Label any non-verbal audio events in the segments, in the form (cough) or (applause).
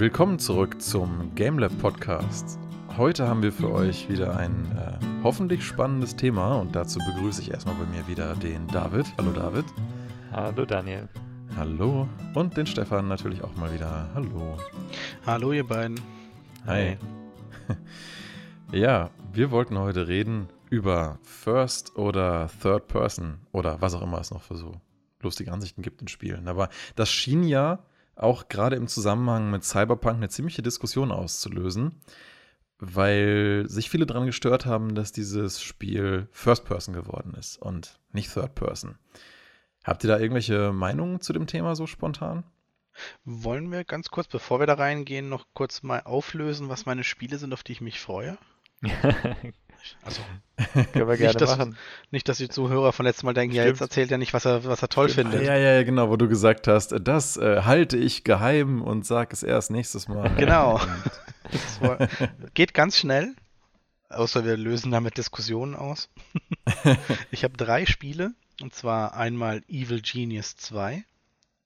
Willkommen zurück zum GameLab Podcast. Heute haben wir für euch wieder ein äh, hoffentlich spannendes Thema und dazu begrüße ich erstmal bei mir wieder den David. Hallo David. Hallo Daniel. Hallo. Und den Stefan natürlich auch mal wieder. Hallo. Hallo ihr beiden. Hi. (laughs) ja, wir wollten heute reden über First oder Third Person oder was auch immer es noch für so lustige Ansichten gibt in Spielen. Aber das schien ja auch gerade im Zusammenhang mit Cyberpunk eine ziemliche Diskussion auszulösen, weil sich viele daran gestört haben, dass dieses Spiel First Person geworden ist und nicht Third Person. Habt ihr da irgendwelche Meinungen zu dem Thema so spontan? Wollen wir ganz kurz, bevor wir da reingehen, noch kurz mal auflösen, was meine Spiele sind, auf die ich mich freue? (laughs) Also, (laughs) können wir gerne nicht, dass, machen. Nicht, dass die Zuhörer von letztem Mal denken, Stimmt. ja, jetzt erzählt er nicht, was er, was er toll Stimmt. findet. Ja, ja, ja, genau, wo du gesagt hast, das äh, halte ich geheim und sag es erst nächstes Mal. Genau. (laughs) war, geht ganz schnell, außer wir lösen damit Diskussionen aus. (laughs) ich habe drei Spiele, und zwar einmal Evil Genius 2.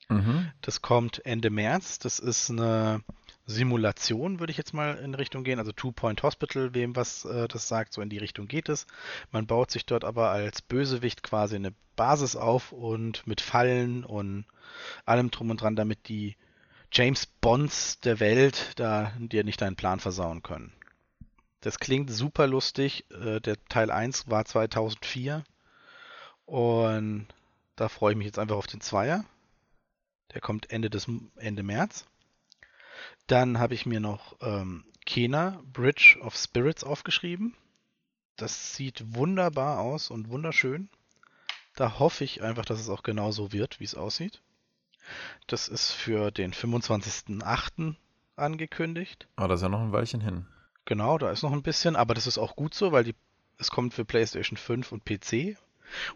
Mhm. Das kommt Ende März. Das ist eine Simulation, würde ich jetzt mal in Richtung gehen. Also Two-Point Hospital, wem was äh, das sagt, so in die Richtung geht es. Man baut sich dort aber als Bösewicht quasi eine Basis auf und mit Fallen und allem drum und dran, damit die James Bonds der Welt da dir nicht deinen Plan versauen können. Das klingt super lustig. Äh, der Teil 1 war 2004 und da freue ich mich jetzt einfach auf den Zweier. Der kommt Ende des Ende März. Dann habe ich mir noch ähm, Kena Bridge of Spirits aufgeschrieben. Das sieht wunderbar aus und wunderschön. Da hoffe ich einfach, dass es auch genau so wird, wie es aussieht. Das ist für den 25.08. angekündigt. Aber oh, das ist ja noch ein Weilchen hin. Genau, da ist noch ein bisschen, aber das ist auch gut so, weil die, es kommt für PlayStation 5 und PC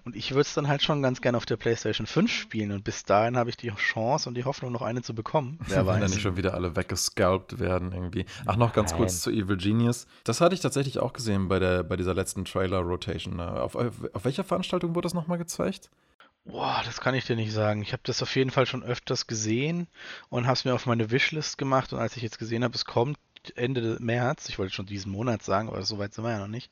und ich würde es dann halt schon ganz gerne auf der PlayStation 5 spielen. Und bis dahin habe ich die Chance und die Hoffnung, noch eine zu bekommen. (laughs) Wer weiß. Wenn dann nicht schon wieder alle weggescalpt werden irgendwie. Ach, noch ganz Nein. kurz zu Evil Genius. Das hatte ich tatsächlich auch gesehen bei, der, bei dieser letzten Trailer-Rotation. Auf, auf, auf welcher Veranstaltung wurde das nochmal gezeigt? Boah, das kann ich dir nicht sagen. Ich habe das auf jeden Fall schon öfters gesehen und habe es mir auf meine Wishlist gemacht. Und als ich jetzt gesehen habe, es kommt Ende März, ich wollte schon diesen Monat sagen, aber so weit sind wir ja noch nicht,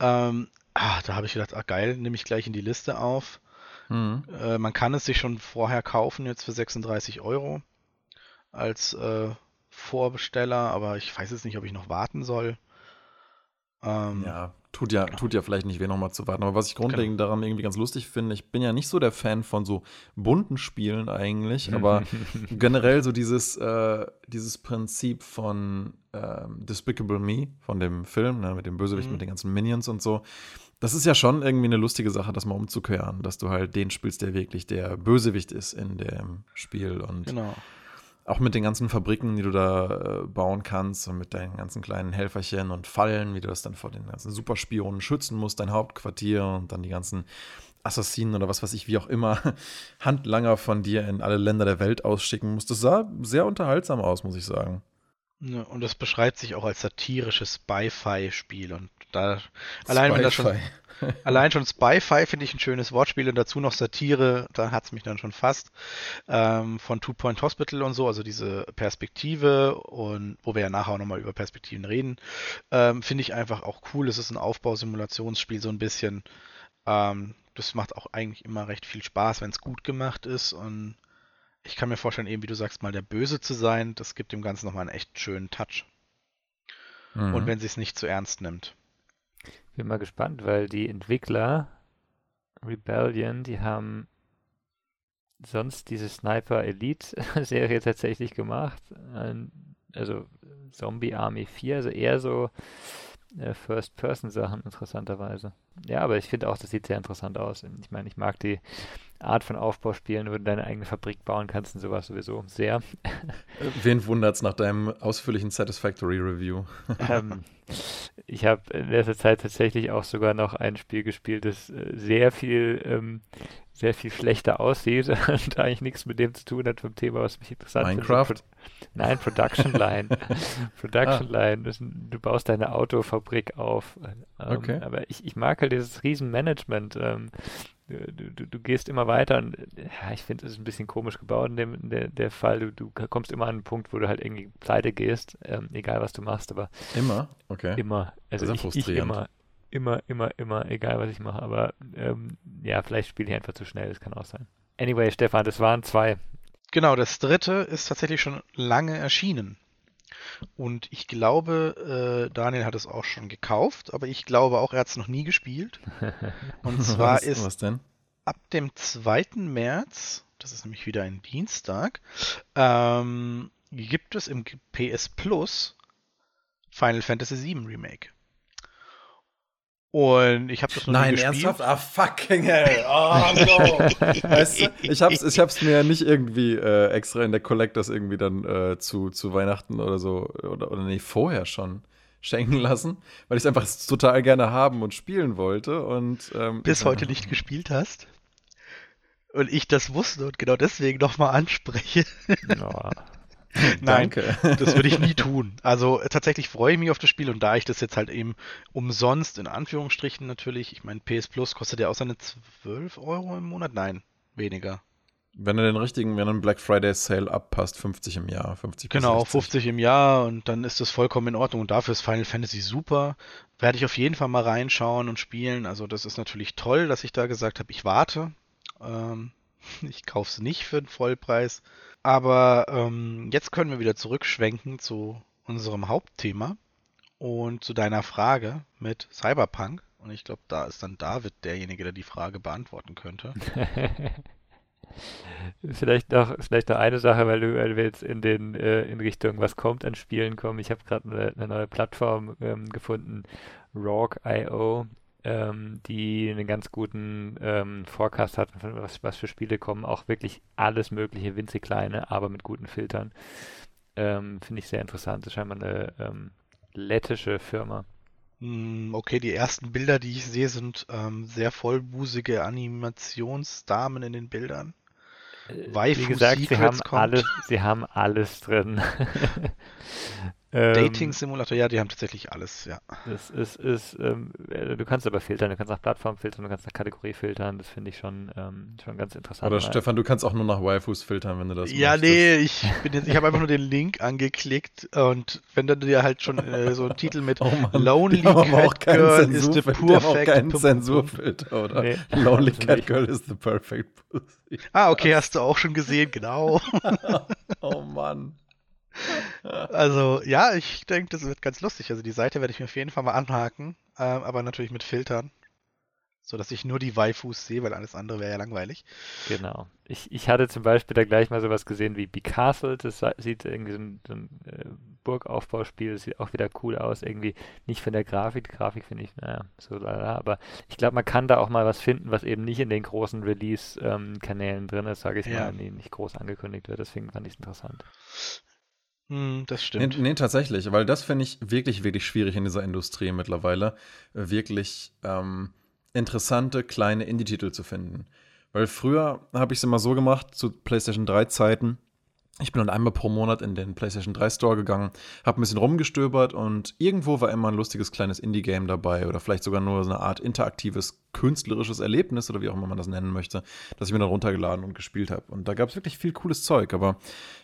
ähm, Ah, da habe ich gedacht, ah geil, nehme ich gleich in die Liste auf. Mhm. Äh, man kann es sich schon vorher kaufen, jetzt für 36 Euro als äh, Vorbesteller, aber ich weiß jetzt nicht, ob ich noch warten soll. Ähm, ja, tut ja, tut ja vielleicht nicht weh, nochmal zu warten. Aber was ich grundlegend genau. daran irgendwie ganz lustig finde, ich bin ja nicht so der Fan von so bunten Spielen eigentlich, aber (laughs) generell so dieses, äh, dieses Prinzip von äh, Despicable Me, von dem Film, ne, mit dem Bösewicht, mhm. mit den ganzen Minions und so. Das ist ja schon irgendwie eine lustige Sache, das mal umzukehren, dass du halt den spielst, der wirklich der Bösewicht ist in dem Spiel. Und genau auch mit den ganzen Fabriken, die du da äh, bauen kannst und mit deinen ganzen kleinen Helferchen und Fallen, wie du das dann vor den ganzen Superspionen schützen musst, dein Hauptquartier und dann die ganzen Assassinen oder was weiß ich, wie auch immer, (laughs) Handlanger von dir in alle Länder der Welt ausschicken musst. Das sah sehr unterhaltsam aus, muss ich sagen. Ja, und das beschreibt sich auch als satirisches Spy-Fi-Spiel und da allein wenn das schon (laughs) Allein schon Spy-Fi finde ich ein schönes Wortspiel und dazu noch Satire, da hat es mich dann schon fast. Ähm, von Two Point Hospital und so, also diese Perspektive und wo wir ja nachher auch nochmal über Perspektiven reden, ähm, finde ich einfach auch cool. Es ist ein Aufbausimulationsspiel so ein bisschen. Ähm, das macht auch eigentlich immer recht viel Spaß, wenn es gut gemacht ist und ich kann mir vorstellen, eben wie du sagst, mal der Böse zu sein, das gibt dem Ganzen nochmal einen echt schönen Touch. Mhm. Und wenn sie es nicht zu ernst nimmt. Bin mal gespannt, weil die Entwickler Rebellion, die haben sonst diese Sniper Elite Serie (laughs) tatsächlich gemacht. Also Zombie Army 4, also eher so äh, First-Person-Sachen interessanterweise. Ja, aber ich finde auch, das sieht sehr interessant aus. Ich meine, ich mag die Art von Aufbauspielen, wo du deine eigene Fabrik bauen kannst und sowas sowieso sehr. Wen wundert's nach deinem ausführlichen Satisfactory Review? (laughs) ähm, ich habe in letzter Zeit tatsächlich auch sogar noch ein Spiel gespielt, das äh, sehr viel, ähm, sehr viel schlechter aussieht (laughs) und eigentlich nichts mit dem zu tun hat vom Thema, was mich interessant Minecraft? findet. Nein, Production (laughs) Line. Production ah. Line. Du baust deine Autofabrik auf. Ähm, okay. Aber ich, ich mag halt dieses Riesenmanagement. Ähm, du, du, du, gehst immer weiter und ja, ich finde, es ist ein bisschen komisch gebaut in dem in der, der Fall. Du, du kommst immer an einen Punkt, wo du halt irgendwie pleite gehst, ähm, egal was du machst, aber. Immer? Okay. Immer. Also das ist ich, ich immer, immer, immer, immer, egal was ich mache. Aber ähm, ja, vielleicht spiele ich einfach zu schnell, das kann auch sein. Anyway, Stefan, das waren zwei. Genau, das dritte ist tatsächlich schon lange erschienen. Und ich glaube, äh, Daniel hat es auch schon gekauft, aber ich glaube auch, er hat es noch nie gespielt. (laughs) Und zwar was, ist was denn? ab dem 2. März, das ist nämlich wieder ein Dienstag, ähm, gibt es im PS Plus Final Fantasy VII Remake. Und ich habe das noch Nein, nie gespielt. ernsthaft? Ah, fucking hell. Oh, no. (laughs) weißt du, ich hab's, ich hab's mir nicht irgendwie äh, extra in der Collectors irgendwie dann äh, zu, zu Weihnachten oder so, oder, oder nee, vorher schon schenken lassen, weil ich es einfach total gerne haben und spielen wollte. Und, ähm, Bis heute nicht gespielt hast. Und ich das wusste und genau deswegen nochmal anspreche. Oh. (laughs) (laughs) Nein, Danke. das würde ich nie tun. Also äh, tatsächlich freue ich mich auf das Spiel und da ich das jetzt halt eben umsonst, in Anführungsstrichen natürlich, ich meine, PS Plus kostet ja auch seine 12 Euro im Monat? Nein, weniger. Wenn du den richtigen, wenn du einen Black Friday Sale abpasst, 50 im Jahr, 50 bis Genau, 60. 50 im Jahr und dann ist das vollkommen in Ordnung und dafür ist Final Fantasy super. Werde ich auf jeden Fall mal reinschauen und spielen. Also das ist natürlich toll, dass ich da gesagt habe, ich warte. Ähm, (laughs) ich kaufe es nicht für den Vollpreis. Aber ähm, jetzt können wir wieder zurückschwenken zu unserem Hauptthema und zu deiner Frage mit Cyberpunk. Und ich glaube, da ist dann David derjenige, der die Frage beantworten könnte. (laughs) Vielleicht noch, vielleicht noch eine Sache, weil, weil wir jetzt in den äh, in Richtung was kommt an Spielen kommen. Ich habe gerade eine, eine, neue Plattform ähm, gefunden, Rogue.io, ähm, die einen ganz guten ähm, Forecast hat, was, was für Spiele kommen. Auch wirklich alles mögliche, winzig kleine, aber mit guten Filtern. Ähm, Finde ich sehr interessant. Das ist scheinbar eine ähm, lettische Firma. Hm, Okay, die ersten Bilder, die ich sehe, sind ähm, sehr vollbusige Animationsdamen in den Bildern. Äh, Wie gesagt, sie haben alles, sie haben alles drin. (laughs) (laughs) Ähm, Dating Simulator, ja, die haben tatsächlich alles, ja. Das ist, ist ähm, äh, du kannst aber filtern, du kannst nach Plattform filtern, du kannst nach Kategorie filtern, das finde ich schon, ähm, schon ganz interessant. Oder Stefan, du kannst auch nur nach Waifus filtern, wenn du das Ja, möchtest. nee, ich bin jetzt, ich habe einfach nur den Link angeklickt und wenn dann dir halt schon äh, so ein Titel mit (laughs) Oh Mann, Lonely Cat auch keinen Girl is the perfect keinen. Zensurfilter, oder? Nee, Lonely sie Cat nicht. Girl is the perfect pussy. Ah, okay, hast du auch schon gesehen, genau. (laughs) Oh Mann. (laughs) Also, ja, ich denke, das wird ganz lustig. Also die Seite werde ich mir auf jeden Fall mal anhaken, ähm, aber natürlich mit Filtern, so dass ich nur die Waifus sehe, weil alles andere wäre ja langweilig. Genau. Ich, ich hatte zum Beispiel da gleich mal sowas gesehen wie Be Castled, das sieht irgendwie so ein, so ein äh, Burgaufbauspiel, das sieht auch wieder cool aus, irgendwie nicht von der Grafik, die Grafik finde ich, naja, so lala, aber ich glaube, man kann da auch mal was finden, was eben nicht in den großen Release-Kanälen drin ist, sage ich Ja. mal, die nicht groß angekündigt wird, deswegen fand ich es interessant. Hm, das Nee, stimmt. nee, tatsächlich, weil das finde ich wirklich, wirklich schwierig in dieser Industrie mittlerweile, äh, wirklich ähm, interessante kleine Indie-Titel zu finden. Weil früher habe ich es immer so gemacht, zu PlayStation 3 Zeiten. Ich bin dann einmal pro Monat in den PlayStation 3 Store gegangen, habe ein bisschen rumgestöbert und irgendwo war immer ein lustiges kleines Indie-Game dabei oder vielleicht sogar nur so eine Art interaktives künstlerisches Erlebnis oder wie auch immer man das nennen möchte, das ich mir dann runtergeladen und gespielt habe. Und da gab es wirklich viel cooles Zeug, aber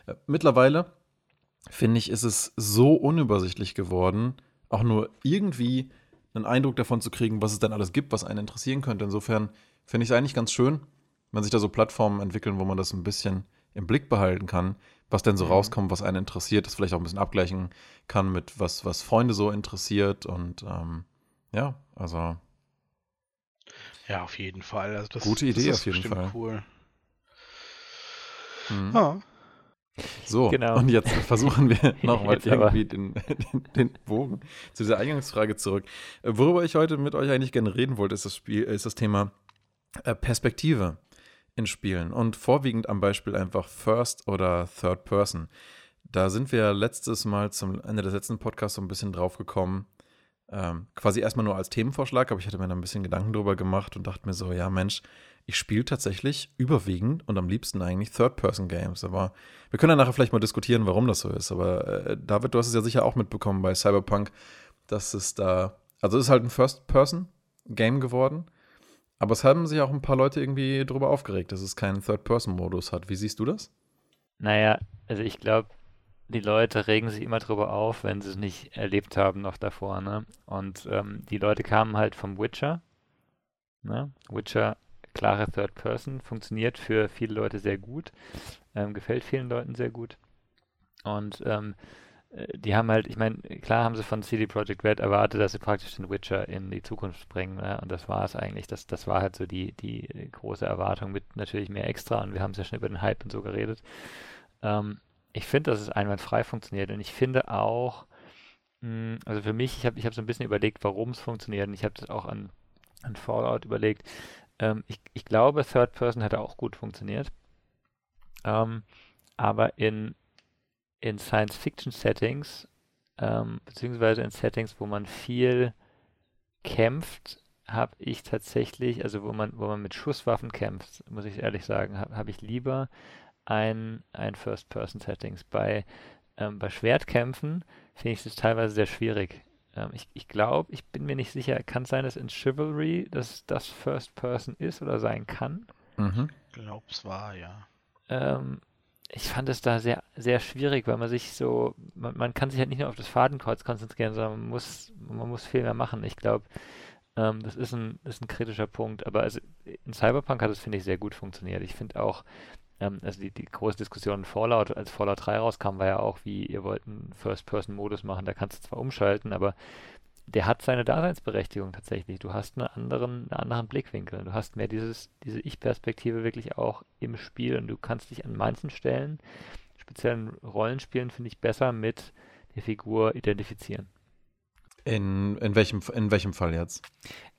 äh, mittlerweile finde ich, ist es so unübersichtlich geworden, auch nur irgendwie einen Eindruck davon zu kriegen, was es denn alles gibt, was einen interessieren könnte. Insofern finde ich es eigentlich ganz schön, wenn sich da so Plattformen entwickeln, wo man das ein bisschen im Blick behalten kann, was denn so Mhm. rauskommt, was einen interessiert, das vielleicht auch ein bisschen abgleichen kann mit was, was Freunde so interessiert und ähm, ja, also Ja, auf jeden Fall. Also das, Gute das Idee ist auf jeden Fall. cool. hm. Ja. So, Genau. und jetzt versuchen wir (laughs) nochmal irgendwie den, den, den Bogen zu dieser Eingangsfrage zurück. Äh, Worüber ich heute mit euch eigentlich gerne reden wollte, ist das Spiel, ist das Thema äh, Perspektive in Spielen und vorwiegend am Beispiel einfach First oder Third Person. Da sind wir letztes Mal zum Ende des letzten Podcasts so ein bisschen drauf gekommen, ähm, quasi erstmal nur als Themenvorschlag, aber ich hatte mir da ein bisschen Gedanken drüber gemacht und dachte mir so, ja Mensch, ich spiele tatsächlich überwiegend und am liebsten eigentlich Third-Person-Games. Aber wir können ja nachher vielleicht mal diskutieren, warum das so ist. Aber äh, David, du hast es ja sicher auch mitbekommen bei Cyberpunk, dass es da, also es ist halt ein First-Person-Game geworden, Aber es haben sich auch ein paar Leute irgendwie darüber aufgeregt, dass es keinen Third-Person-Modus hat. Wie siehst du das? Naja, also ich glaube, die Leute regen sich immer drüber auf, wenn sie es nicht erlebt haben noch davor, ne? Und ähm, die Leute kamen halt vom Witcher. Ne? Witcher, klare Third Person, funktioniert für viele Leute sehr gut, ähm, gefällt vielen Leuten sehr gut. Und ähm, äh, die haben halt, ich meine, klar haben sie von CD Projekt Red erwartet, dass sie praktisch den Witcher in die Zukunft bringen. Ne? Und das war es eigentlich. Das, das war halt so die, die große Erwartung mit natürlich mehr extra. Und wir haben es ja schon über den Hype und so geredet. Ähm, ich finde, dass es einwandfrei funktioniert und ich finde auch, hm, also für mich, ich habe ich hab so ein bisschen überlegt, warum es funktioniert und ich habe das auch an, an Fallout überlegt. Ähm, ich, ich glaube, Third Person hätte auch gut funktioniert. Ähm, aber in, in Science-Fiction-Settings, ähm, beziehungsweise in Settings, wo man viel kämpft, habe ich tatsächlich, also wo man, wo man mit Schusswaffen kämpft, muss ich ehrlich sagen, habe hab ich lieber ein, ein First-Person-Settings. Bei, ähm, bei Schwertkämpfen finde ich es teilweise sehr schwierig. Ähm, ich ich glaube, ich bin mir nicht sicher, kann es sein, dass in Chivalry das, das First-Person ist oder sein kann? Mhm. Glaub's war, ja. Ähm, ich fand es da sehr, sehr schwierig, weil man sich so, man, man, kann sich halt nicht nur auf das Fadenkreuz konzentrieren, sondern man muss, man muss viel mehr machen. Ich glaube, ähm, das ist ein, ist ein kritischer Punkt. Aber also in Cyberpunk hat es, finde ich, sehr gut funktioniert. Ich finde auch, ähm, also die, die große Diskussion Fallout, als Fallout 3 rauskam, war ja auch, wie ihr wollt einen First-Person-Modus machen, da kannst du zwar umschalten, aber der hat seine Daseinsberechtigung tatsächlich. Du hast einen anderen, einen anderen Blickwinkel. Du hast mehr dieses, diese Ich-Perspektive wirklich auch im Spiel und du kannst dich an manchen Stellen, speziellen Rollenspielen, finde ich, besser mit der Figur identifizieren. In, in, welchem, in welchem Fall jetzt?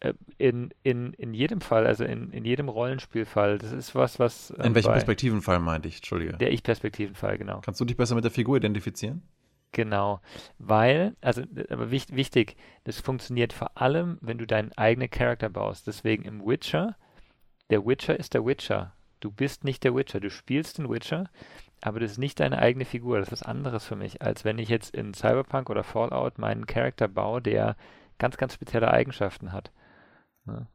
Äh, in, in, in jedem Fall, also in, in jedem Rollenspielfall. Das ist was, was. Ähm, in welchem Perspektivenfall meinte ich? Entschuldige. Der Ich-Perspektivenfall, genau. Kannst du dich besser mit der Figur identifizieren? Genau, weil, also, aber wichtig, wichtig, das funktioniert vor allem, wenn du deinen eigenen Charakter baust. Deswegen im Witcher, der Witcher ist der Witcher. Du bist nicht der Witcher, du spielst den Witcher, aber das ist nicht deine eigene Figur. Das ist was anderes für mich, als wenn ich jetzt in Cyberpunk oder Fallout meinen Charakter baue, der ganz, ganz spezielle Eigenschaften hat. Ja. Ne?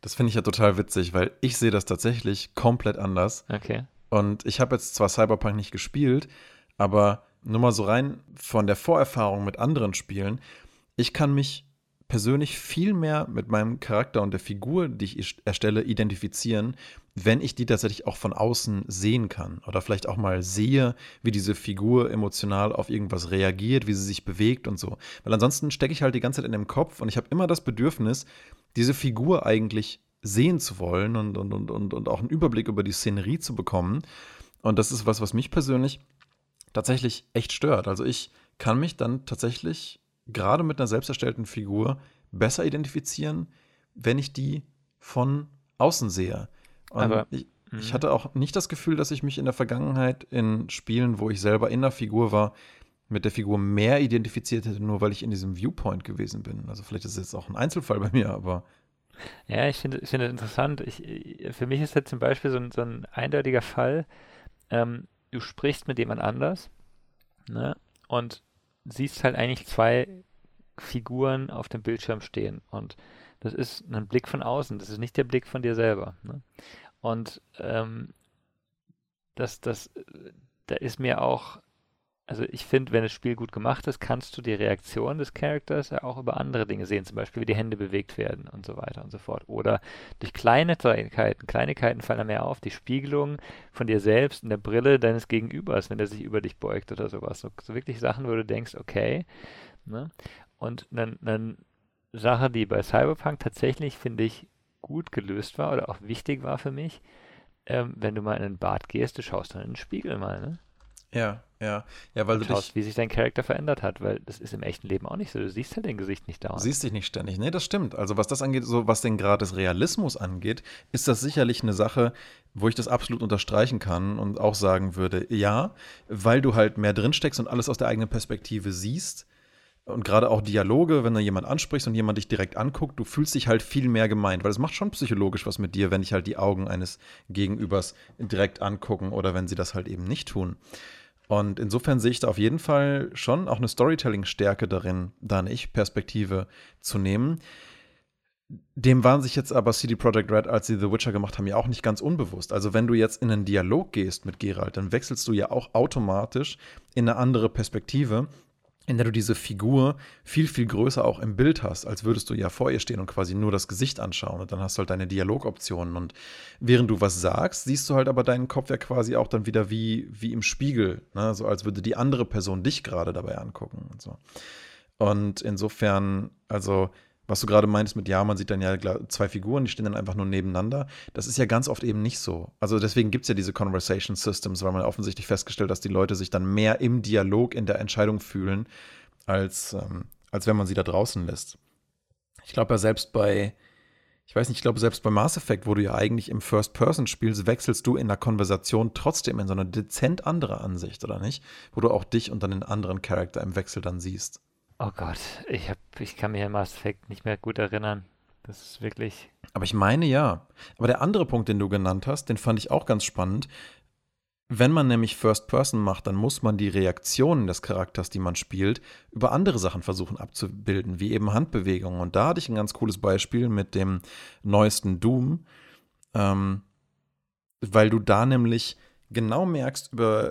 Das finde ich ja total witzig, weil ich sehe das tatsächlich komplett anders. Okay. Und ich habe jetzt zwar Cyberpunk nicht gespielt, aber nur mal so rein von der Vorerfahrung mit anderen Spielen, ich kann mich persönlich viel mehr mit meinem Charakter und der Figur, die ich erstelle, identifizieren, wenn ich die tatsächlich auch von außen sehen kann oder vielleicht auch mal sehe, wie diese Figur emotional auf irgendwas reagiert, wie sie sich bewegt und so. Weil ansonsten stecke ich halt die ganze Zeit in dem Kopf und ich habe immer das Bedürfnis, diese Figur eigentlich sehen zu wollen und, und, und, und, und auch einen Überblick über die Szenerie zu bekommen. Und das ist was, was mich persönlich tatsächlich echt stört. Also ich kann mich dann tatsächlich gerade mit einer selbst erstellten Figur besser identifizieren, wenn ich die von außen sehe. Und Aber, ich, ich, mhm. hatte auch nicht das Gefühl, dass ich mich in der Vergangenheit in Spielen, wo ich selber in der Figur war, mit der Figur mehr identifiziert hätte, nur weil ich in diesem Viewpoint gewesen bin. Also vielleicht ist es jetzt auch ein Einzelfall bei mir, aber. Ja, ich finde find das interessant. Ich, für mich ist jetzt zum Beispiel so ein, so ein eindeutiger Fall, ähm, du sprichst mit jemand anders ne, und siehst halt eigentlich zwei Figuren auf dem Bildschirm stehen. Und das ist ein Blick von außen, das ist nicht der Blick von dir selber. Ne? Und ähm, das, das, da ist mir auch, also ich finde, wenn das Spiel gut gemacht ist, kannst du die Reaktion des Charakters ja auch über andere Dinge sehen, zum Beispiel wie die Hände bewegt werden und so weiter und so fort. Oder durch Kleinigkeiten, Kleinigkeiten fallen mehr auf, die Spiegelung von dir selbst in der Brille deines Gegenübers, wenn der sich über dich beugt oder sowas. So, so wirklich Sachen, wo du denkst, okay. Ne? Und eine Sache, die bei Cyberpunk tatsächlich, finde ich, gut gelöst war oder auch wichtig war für mich, ähm, wenn du mal in den Bad gehst, du schaust dann in den Spiegel mal, ne? Ja, ja. Ja, weil du schaust, dich, wie sich dein Charakter verändert hat, weil das ist im echten Leben auch nicht so. Du siehst halt dein Gesicht nicht dauernd. Du siehst dich nicht ständig. Nee, das stimmt. Also was das angeht, so was den Grad des Realismus angeht, ist das sicherlich eine Sache, wo ich das absolut unterstreichen kann und auch sagen würde, ja, weil du halt mehr drinsteckst und alles aus der eigenen Perspektive siehst, und gerade auch Dialoge, wenn da jemand ansprichst und jemand dich direkt anguckt, du fühlst dich halt viel mehr gemeint, weil es macht schon psychologisch was mit dir, wenn dich halt die Augen eines Gegenübers direkt angucken oder wenn sie das halt eben nicht tun. Und insofern sehe ich da auf jeden Fall schon auch eine Storytelling-Stärke darin, da eine Ich-Perspektive zu nehmen. dem waren sich jetzt aber CD Projekt Red, als sie The Witcher gemacht haben, ja auch nicht ganz unbewusst. Also wenn du jetzt in einen Dialog gehst mit Geralt, dann wechselst du ja auch automatisch in eine andere Perspektive, in der du diese Figur viel, viel größer auch im Bild hast, als würdest du ja vor ihr stehen und quasi nur das Gesicht anschauen. Und dann hast du halt deine Dialogoptionen. Und während du was sagst, siehst du halt aber deinen Kopf ja quasi auch dann wieder wie, wie im Spiegel. Ne? So als würde die andere Person dich gerade dabei angucken und so. Und insofern, also was du gerade meintest mit, ja, man sieht dann ja zwei Figuren, die stehen dann einfach nur nebeneinander. Das ist ja ganz oft eben nicht so. Also deswegen gibt es ja diese Conversation Systems, weil man offensichtlich festgestellt, dass die Leute sich dann mehr im Dialog in der Entscheidung fühlen, als, ähm, als wenn man sie da draußen lässt. Ich glaube ja selbst bei, ich weiß nicht, ich glaube selbst bei Mass Effect, wo du ja eigentlich im First Person spielst, wechselst du in der Konversation trotzdem in so eine dezent andere Ansicht, oder nicht? Wo du auch dich und dann den anderen Charakter im Wechsel dann siehst. Oh Gott, ich, hab, ich kann mich an Mass Effect nicht mehr gut erinnern. Das ist wirklich. Aber ich meine ja. Aber der andere Punkt, den du genannt hast, den fand ich auch ganz spannend. Wenn man nämlich First Person macht, dann muss man die Reaktionen des Charakters, die man spielt, über andere Sachen versuchen abzubilden, wie eben Handbewegungen. Und da hatte ich ein ganz cooles Beispiel mit dem neuesten Doom, ähm, weil du da nämlich genau merkst, über,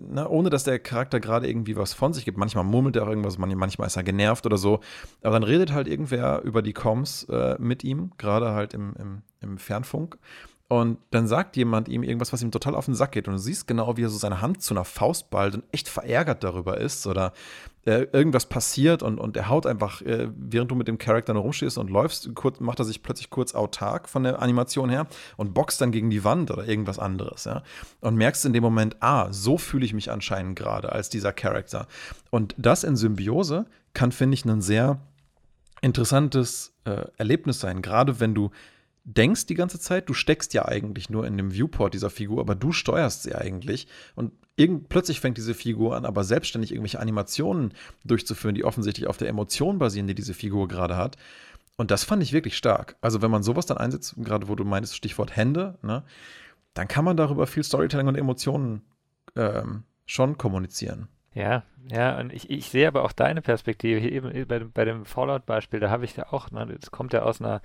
na, ne, ohne dass der Charakter gerade irgendwie was von sich gibt. Manchmal murmelt er auch irgendwas, manchmal ist er genervt oder so. Aber dann redet halt irgendwer über die Comms äh, mit ihm, gerade halt im, im, im Fernfunk. Und dann sagt jemand ihm irgendwas, was ihm total auf den Sack geht. Und du siehst genau, wie er so seine Hand zu einer Faust ballt und echt verärgert darüber ist. Oder äh, irgendwas passiert und, und er haut einfach, äh, während du mit dem Charakter nur rumstehst und läufst, kurz, macht er sich plötzlich kurz autark von der Animation her und boxt dann gegen die Wand oder irgendwas anderes. Ja? Und merkst in dem Moment, ah, so fühle ich mich anscheinend gerade als dieser Charakter. Und das in Symbiose kann, finde ich, ein sehr interessantes äh, Erlebnis sein, gerade wenn du denkst die ganze Zeit, du steckst ja eigentlich nur in dem Viewport dieser Figur, aber du steuerst sie eigentlich. Und irgend, plötzlich fängt diese Figur an, aber selbstständig irgendwelche Animationen durchzuführen, die offensichtlich auf der Emotion basieren, die diese Figur gerade hat. Und das fand ich wirklich stark. Also, wenn man sowas dann einsetzt, gerade wo du meinst, Stichwort Hände, ne, dann kann man darüber viel Storytelling und Emotionen ähm, schon kommunizieren. Ja, ja, und ich, ich sehe aber auch deine Perspektive hier eben bei, bei dem Fallout-Beispiel, da habe ich ja auch, ne, das kommt ja aus einer,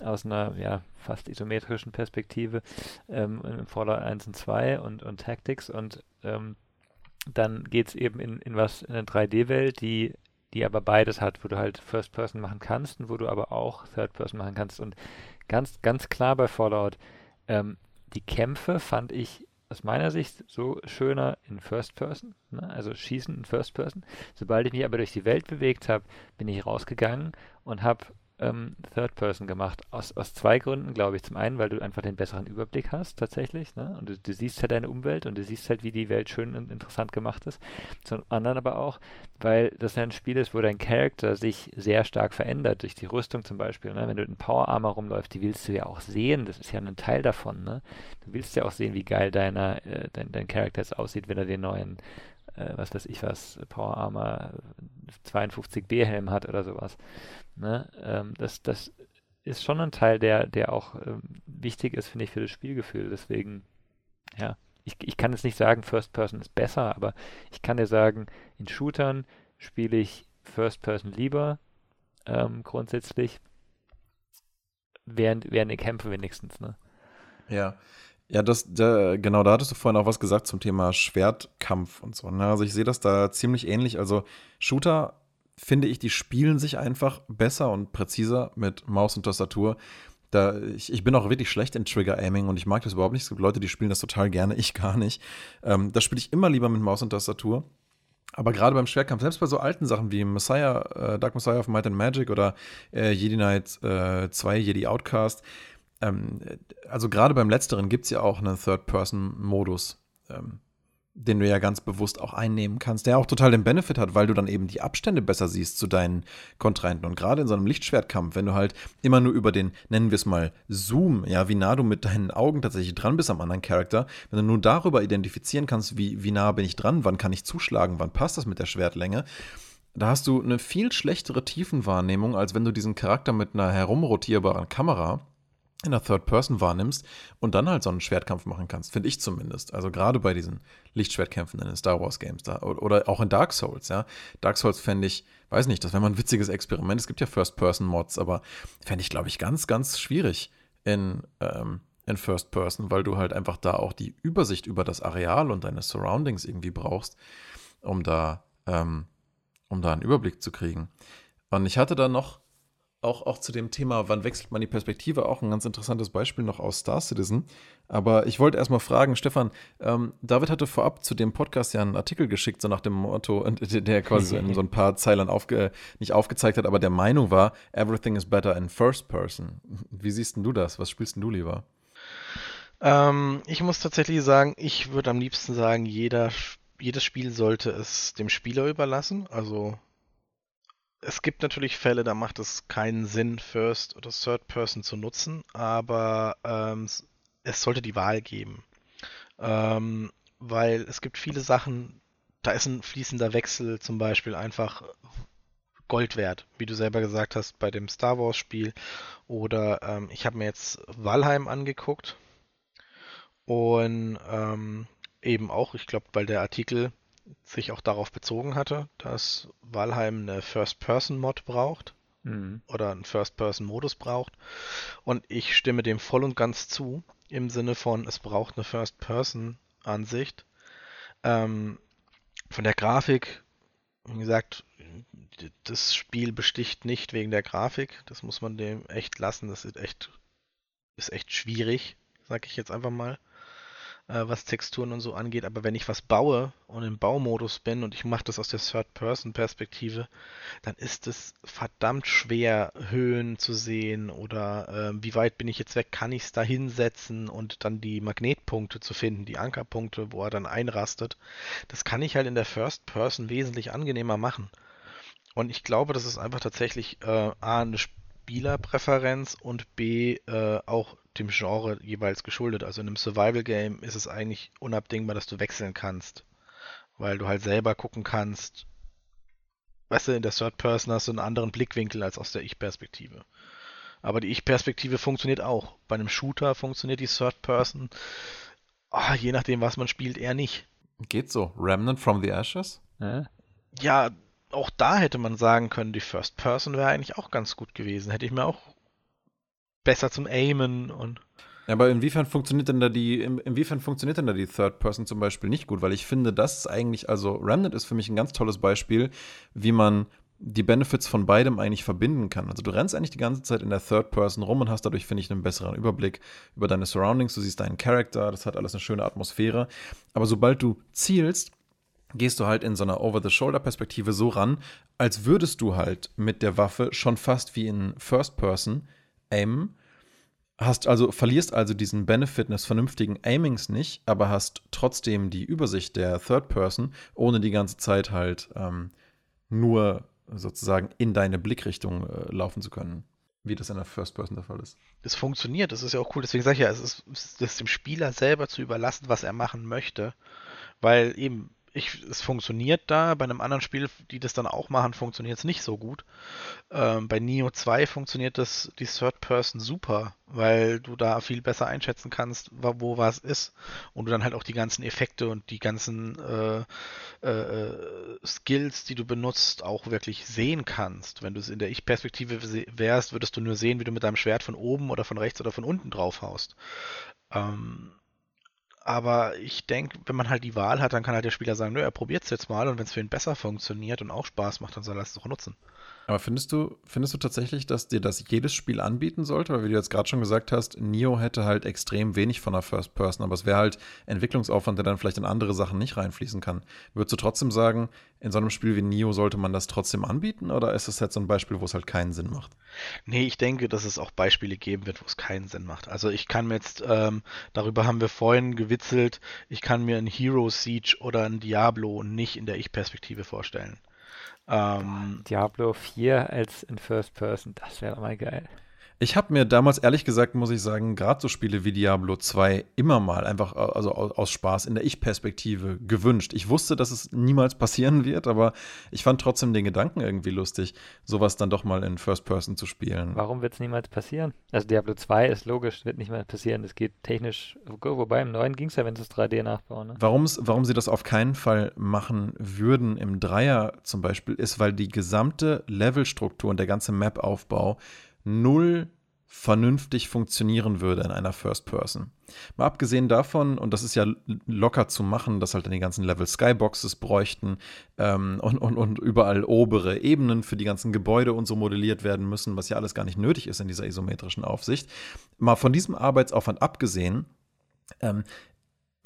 aus einer ja, fast isometrischen Perspektive ähm, in Fallout 1 und 2 und, und Tactics und ähm, dann geht es eben in, in was, in eine 3D-Welt, die, die aber beides hat, wo du halt First Person machen kannst und wo du aber auch Third Person machen kannst. Und ganz, ganz klar bei Fallout, ähm, die Kämpfe fand ich aus meiner Sicht so schöner in First Person, ne? also Schießen in First Person. Sobald ich mich aber durch die Welt bewegt habe, bin ich rausgegangen und habe ähm, Third Person gemacht. Aus, aus zwei Gründen, glaube ich. Zum einen, weil du einfach den besseren Überblick hast, tatsächlich. Ne? Und du, du, siehst halt deine Umwelt und du siehst halt, wie die Welt schön und interessant gemacht ist. Zum anderen aber auch, weil das ja ein Spiel ist, wo dein Charakter sich sehr stark verändert, durch die Rüstung zum Beispiel. Ne? Wenn du in Power Armor rumläufst, die willst du ja auch sehen. Das ist ja ein Teil davon. Ne? Du willst ja auch sehen, wie geil deiner, äh, dein, dein Charakter jetzt aussieht, wenn er den neuen äh, was weiß ich was, Power Armor 52B Helm hat oder sowas. Ne? Ähm, das, das ist schon ein Teil, der, der auch ähm, wichtig ist, finde ich, für das Spielgefühl. Deswegen, ja, ich, ich kann jetzt nicht sagen, First Person ist besser, aber ich kann dir sagen, in Shootern spiele ich First Person lieber, ähm, grundsätzlich, während, während ich kämpfe wenigstens, ne? Ja. Ja, das, da, genau, da hattest du vorhin auch was gesagt zum Thema Schwertkampf und so. Ne? Also ich sehe das da ziemlich ähnlich. Also Shooter finde ich, die spielen sich einfach besser und präziser mit Maus und Tastatur. Da, ich, ich bin auch wirklich schlecht in Trigger-Aiming und ich mag das überhaupt nicht. Es gibt Leute, die spielen das total gerne, (laughs) ich gar nicht. Ähm, da spiele ich immer lieber mit Maus und Tastatur. Aber gerade beim Schwertkampf, selbst bei so alten Sachen wie Messiah, äh, Dark Messiah of Might and Magic oder äh, Jedi Knight äh, 2, Jedi Outcast, ähm, also gerade beim Letzteren gibt es ja auch einen Third-Person-Modus. Ähm, den du ja ganz bewusst auch einnehmen kannst, der auch total den Benefit hat, weil du dann eben die Abstände besser siehst zu deinen Kontrahenten. Und gerade in so einem Lichtschwertkampf, wenn du halt immer nur über den, nennen wir es mal, Zoom, ja, wie nah du mit deinen Augen tatsächlich dran bist am anderen Charakter, wenn du nur darüber identifizieren kannst, wie, wie nah bin ich dran, wann kann ich zuschlagen, wann passt das mit der Schwertlänge, da hast du eine viel schlechtere Tiefenwahrnehmung, als wenn du diesen Charakter mit einer herumrotierbaren Kamera in der Third Person wahrnimmst und dann halt so einen Schwertkampf machen kannst, finde ich zumindest. Also gerade bei diesen Lichtschwertkämpfen in den Star Wars Games da oder auch in Dark Souls, ja. Dark Souls fände ich, weiß nicht, das wäre mal ein witziges Experiment. Es gibt ja First Person Mods, aber fände ich, glaube ich, ganz, ganz schwierig in, ähm, in First Person, weil du halt einfach da auch die Übersicht über das Areal und deine Surroundings irgendwie brauchst, um da, ähm, um da einen Überblick zu kriegen. Und ich hatte da noch auch, auch zu dem Thema, wann wechselt man die Perspektive, auch ein ganz interessantes Beispiel noch aus Star Citizen. Aber ich wollte erstmal fragen, Stefan, ähm, David hatte vorab zu dem Podcast ja einen Artikel geschickt, so nach dem Motto, (laughs) der quasi in so ein paar Zeilen aufge, nicht aufgezeigt hat, aber der Meinung war, everything is better in first person. Wie siehst du das? Was spielst du lieber? Ähm, ich muss tatsächlich sagen, ich würde am liebsten sagen, jeder, jedes Spiel sollte es dem Spieler überlassen. Also es gibt natürlich Fälle, da macht es keinen Sinn, First oder Third Person zu nutzen, aber ähm, es sollte die Wahl geben. Ähm, weil es gibt viele Sachen, da ist ein fließender Wechsel zum Beispiel einfach Gold wert, wie du selber gesagt hast bei dem Star Wars Spiel. Oder ähm, ich habe mir jetzt Valheim angeguckt und ähm, eben auch, ich glaube, weil der Artikel sich auch darauf bezogen hatte, dass Valheim eine First-Person-Mod braucht mhm. oder einen First-Person-Modus braucht. Und ich stimme dem voll und ganz zu, im Sinne von, es braucht eine First-Person-Ansicht. Ähm, von der Grafik, wie gesagt, das Spiel besticht nicht wegen der Grafik. Das muss man dem echt lassen. Das ist echt, ist echt schwierig, sag ich jetzt einfach mal äh, was Texturen und so angeht. Aber wenn ich was baue und im Baumodus bin und ich mache das aus der Third-Person-Perspektive, dann ist es verdammt schwer, Höhen zu sehen oder äh, wie weit bin ich jetzt weg, kann ich es da hinsetzen und dann die Magnetpunkte zu finden, die Ankerpunkte, wo er dann einrastet. Das kann ich halt in der First-Person wesentlich angenehmer machen. Und ich glaube, das ist einfach tatsächlich äh, A, eine Spielerpräferenz und B, äh, auch dem Genre jeweils geschuldet. Also in einem Survival-Game ist es eigentlich unabdingbar, dass du wechseln kannst, weil du halt selber gucken kannst. Weißt du, in der Third Person hast du einen anderen Blickwinkel als aus der Ich-Perspektive. Aber die Ich-Perspektive funktioniert auch. Bei einem Shooter funktioniert die Third Person, oh, je nachdem, was man spielt, eher nicht. Geht so. Remnant from the Ashes? Ja, ja auch da hätte man sagen können, die First Person wäre eigentlich auch ganz gut gewesen. Hätte ich mir auch besser zum Aimen und. Ja, aber inwiefern funktioniert denn da die, inwiefern funktioniert denn da die Third Person zum Beispiel nicht gut? Weil ich finde, das ist eigentlich, also Remnant ist für mich ein ganz tolles Beispiel, wie man die Benefits von beidem eigentlich verbinden kann. Also du rennst eigentlich die ganze Zeit in der Third Person rum und hast dadurch, finde ich, einen besseren Überblick über deine Surroundings. Du siehst deinen Charakter, das hat alles eine schöne Atmosphäre. Aber sobald du zielst, gehst du halt in so einer Over-the-Shoulder-Perspektive so ran, als würdest du halt mit der Waffe schon fast wie in First Person aimen. Hast also, verlierst also diesen Benefit eines vernünftigen Aimings nicht, aber hast trotzdem die Übersicht der Third Person, ohne die ganze Zeit halt ähm, nur sozusagen in deine Blickrichtung äh, laufen zu können wie das in der First Person der Fall ist. Das funktioniert, das ist ja auch cool. Deswegen sage ich ja, es ist, es ist dem Spieler selber zu überlassen, was er machen möchte. Weil eben, ich, es funktioniert da. Bei einem anderen Spiel, die das dann auch machen, funktioniert es nicht so gut. Ähm, bei Neo 2 funktioniert das, die Third Person super, weil du da viel besser einschätzen kannst, wo was ist. Und du dann halt auch die ganzen Effekte und die ganzen äh, äh, Skills, die du benutzt, auch wirklich sehen kannst. Wenn du es in der Ich-Perspektive wärst, würdest du nur sehen, wie du mit deinem Schwert von oben oder von rechts oder von unten drauf haust. Ähm, aber ich denke, wenn man halt die Wahl hat, dann kann halt der Spieler sagen, nö, er probiert es jetzt mal und wenn es für ihn besser funktioniert und auch Spaß macht, dann soll er es doch nutzen. Aber findest du, findest du tatsächlich, dass dir das jedes Spiel anbieten sollte? Weil wie du jetzt gerade schon gesagt hast, Nio hätte halt extrem wenig von der First Person, aber es wäre halt Entwicklungsaufwand, der dann vielleicht in andere Sachen nicht reinfließen kann. Würdest du trotzdem sagen, in so einem Spiel wie Nio sollte man das trotzdem anbieten oder ist es jetzt so ein Beispiel, wo es halt keinen Sinn macht? Nee, ich denke, dass es auch Beispiele geben wird, wo es keinen Sinn macht. Also ich kann mir jetzt, ähm, darüber haben wir vorhin gewitzelt, ich kann mir ein Hero Siege oder ein Diablo nicht in der Ich-Perspektive vorstellen. Ähm, Diablo 4 als in First Person, das wäre mal geil. Ich habe mir damals ehrlich gesagt, muss ich sagen, gerade so Spiele wie Diablo 2 immer mal einfach also aus Spaß in der Ich-Perspektive gewünscht. Ich wusste, dass es niemals passieren wird, aber ich fand trotzdem den Gedanken irgendwie lustig, sowas dann doch mal in First Person zu spielen. Warum wird es niemals passieren? Also Diablo 2 ist logisch, wird nicht mehr passieren. Es geht technisch, wobei im neuen ging es ja, wenn sie es 3D nachbauen. Ne? warum sie das auf keinen Fall machen würden im Dreier zum Beispiel, ist, weil die gesamte Levelstruktur und der ganze Map-Aufbau null vernünftig funktionieren würde in einer First Person. Mal abgesehen davon, und das ist ja locker zu machen, dass halt dann die ganzen Level Skyboxes bräuchten ähm, und, und, und überall obere Ebenen für die ganzen Gebäude und so modelliert werden müssen, was ja alles gar nicht nötig ist in dieser isometrischen Aufsicht. Mal von diesem Arbeitsaufwand abgesehen, ähm,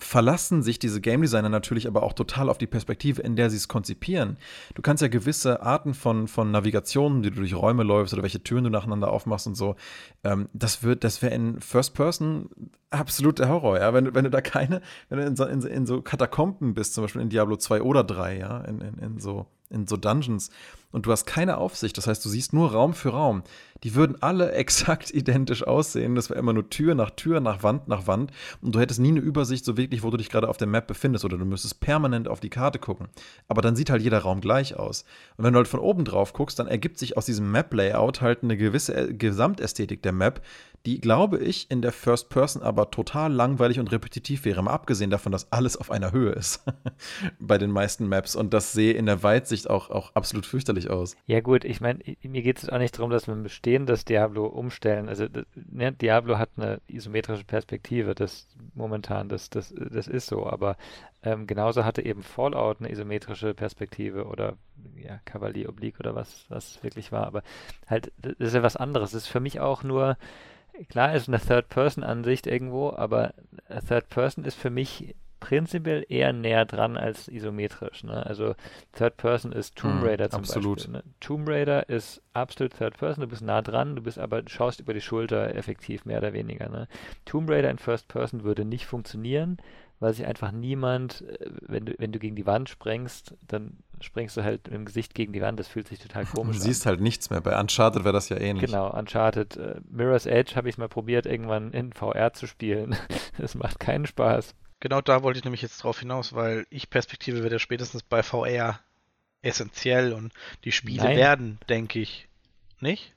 verlassen sich diese Game Designer natürlich aber auch total auf die Perspektive, in der sie es konzipieren. Du kannst ja gewisse Arten von, von Navigationen, die du durch Räume läufst oder welche Türen du nacheinander aufmachst und so, ähm, das wird, das wäre in First Person absoluter Horror, ja. Wenn, wenn du da keine, wenn du in so, in, in so Katakomben bist, zum Beispiel in Diablo 2 oder 3, ja, in, in, in so in so Dungeons und du hast keine Aufsicht, das heißt, du siehst nur Raum für Raum, die würden alle (laughs) exakt identisch aussehen. Das wäre immer nur Tür nach Tür, nach Wand nach Wand und du hättest nie eine Übersicht so wirklich, wo du dich gerade auf der Map befindest oder du müsstest permanent auf die Karte gucken. Aber dann sieht halt jeder Raum gleich aus. Und wenn du halt von oben drauf guckst, dann ergibt sich aus diesem Map-Layout halt eine gewisse äh, Gesamtästhetik der Map, die, glaube ich, in der First Person aber total langweilig und repetitiv wäre. Mal abgesehen davon, dass alles auf einer Höhe ist (laughs) bei den meisten Maps und das sehe in der Weitsicht auch, auch absolut fürchterlich aus. Ja, gut, ich meine, mir geht es auch nicht darum, dass wir ein bestehendes Diablo umstellen. Also, ne, Diablo hat eine isometrische Perspektive, das momentan, das, das, das ist so, aber ähm, genauso hatte eben Fallout eine isometrische Perspektive oder ja, Cavalier Oblique oder was, was wirklich war, aber halt, das ist ja was anderes. Das ist für mich auch nur klar ist eine Third-Person-Ansicht irgendwo, aber Third-Person ist für mich prinzipiell eher näher dran als isometrisch. Ne? Also Third Person ist Tomb hm, Raider mm, zum absolut. Beispiel. Ne? Tomb Raider ist absolut Third Person, du bist nah dran, du bist aber, schaust über die Schulter effektiv, mehr oder weniger. Ne? Tomb Raider in First Person würde nicht funktionieren, weil sich einfach niemand, äh, wenn du, wenn du gegen die Wand sprengst, dann springst du halt mit dem Gesicht gegen die Wand. Das fühlt sich total komisch an. Du siehst an. halt nichts mehr. Bei Uncharted wäre das ja ähnlich. Genau, Uncharted. Uh, Mirror's Edge habe ich mal probiert, irgendwann in VR zu spielen. (laughs) das macht keinen Spaß. Genau da wollte ich nämlich jetzt drauf hinaus, weil ich Perspektive wird ja spätestens bei VR essentiell und die Spiele Nein. werden, denke ich, nicht?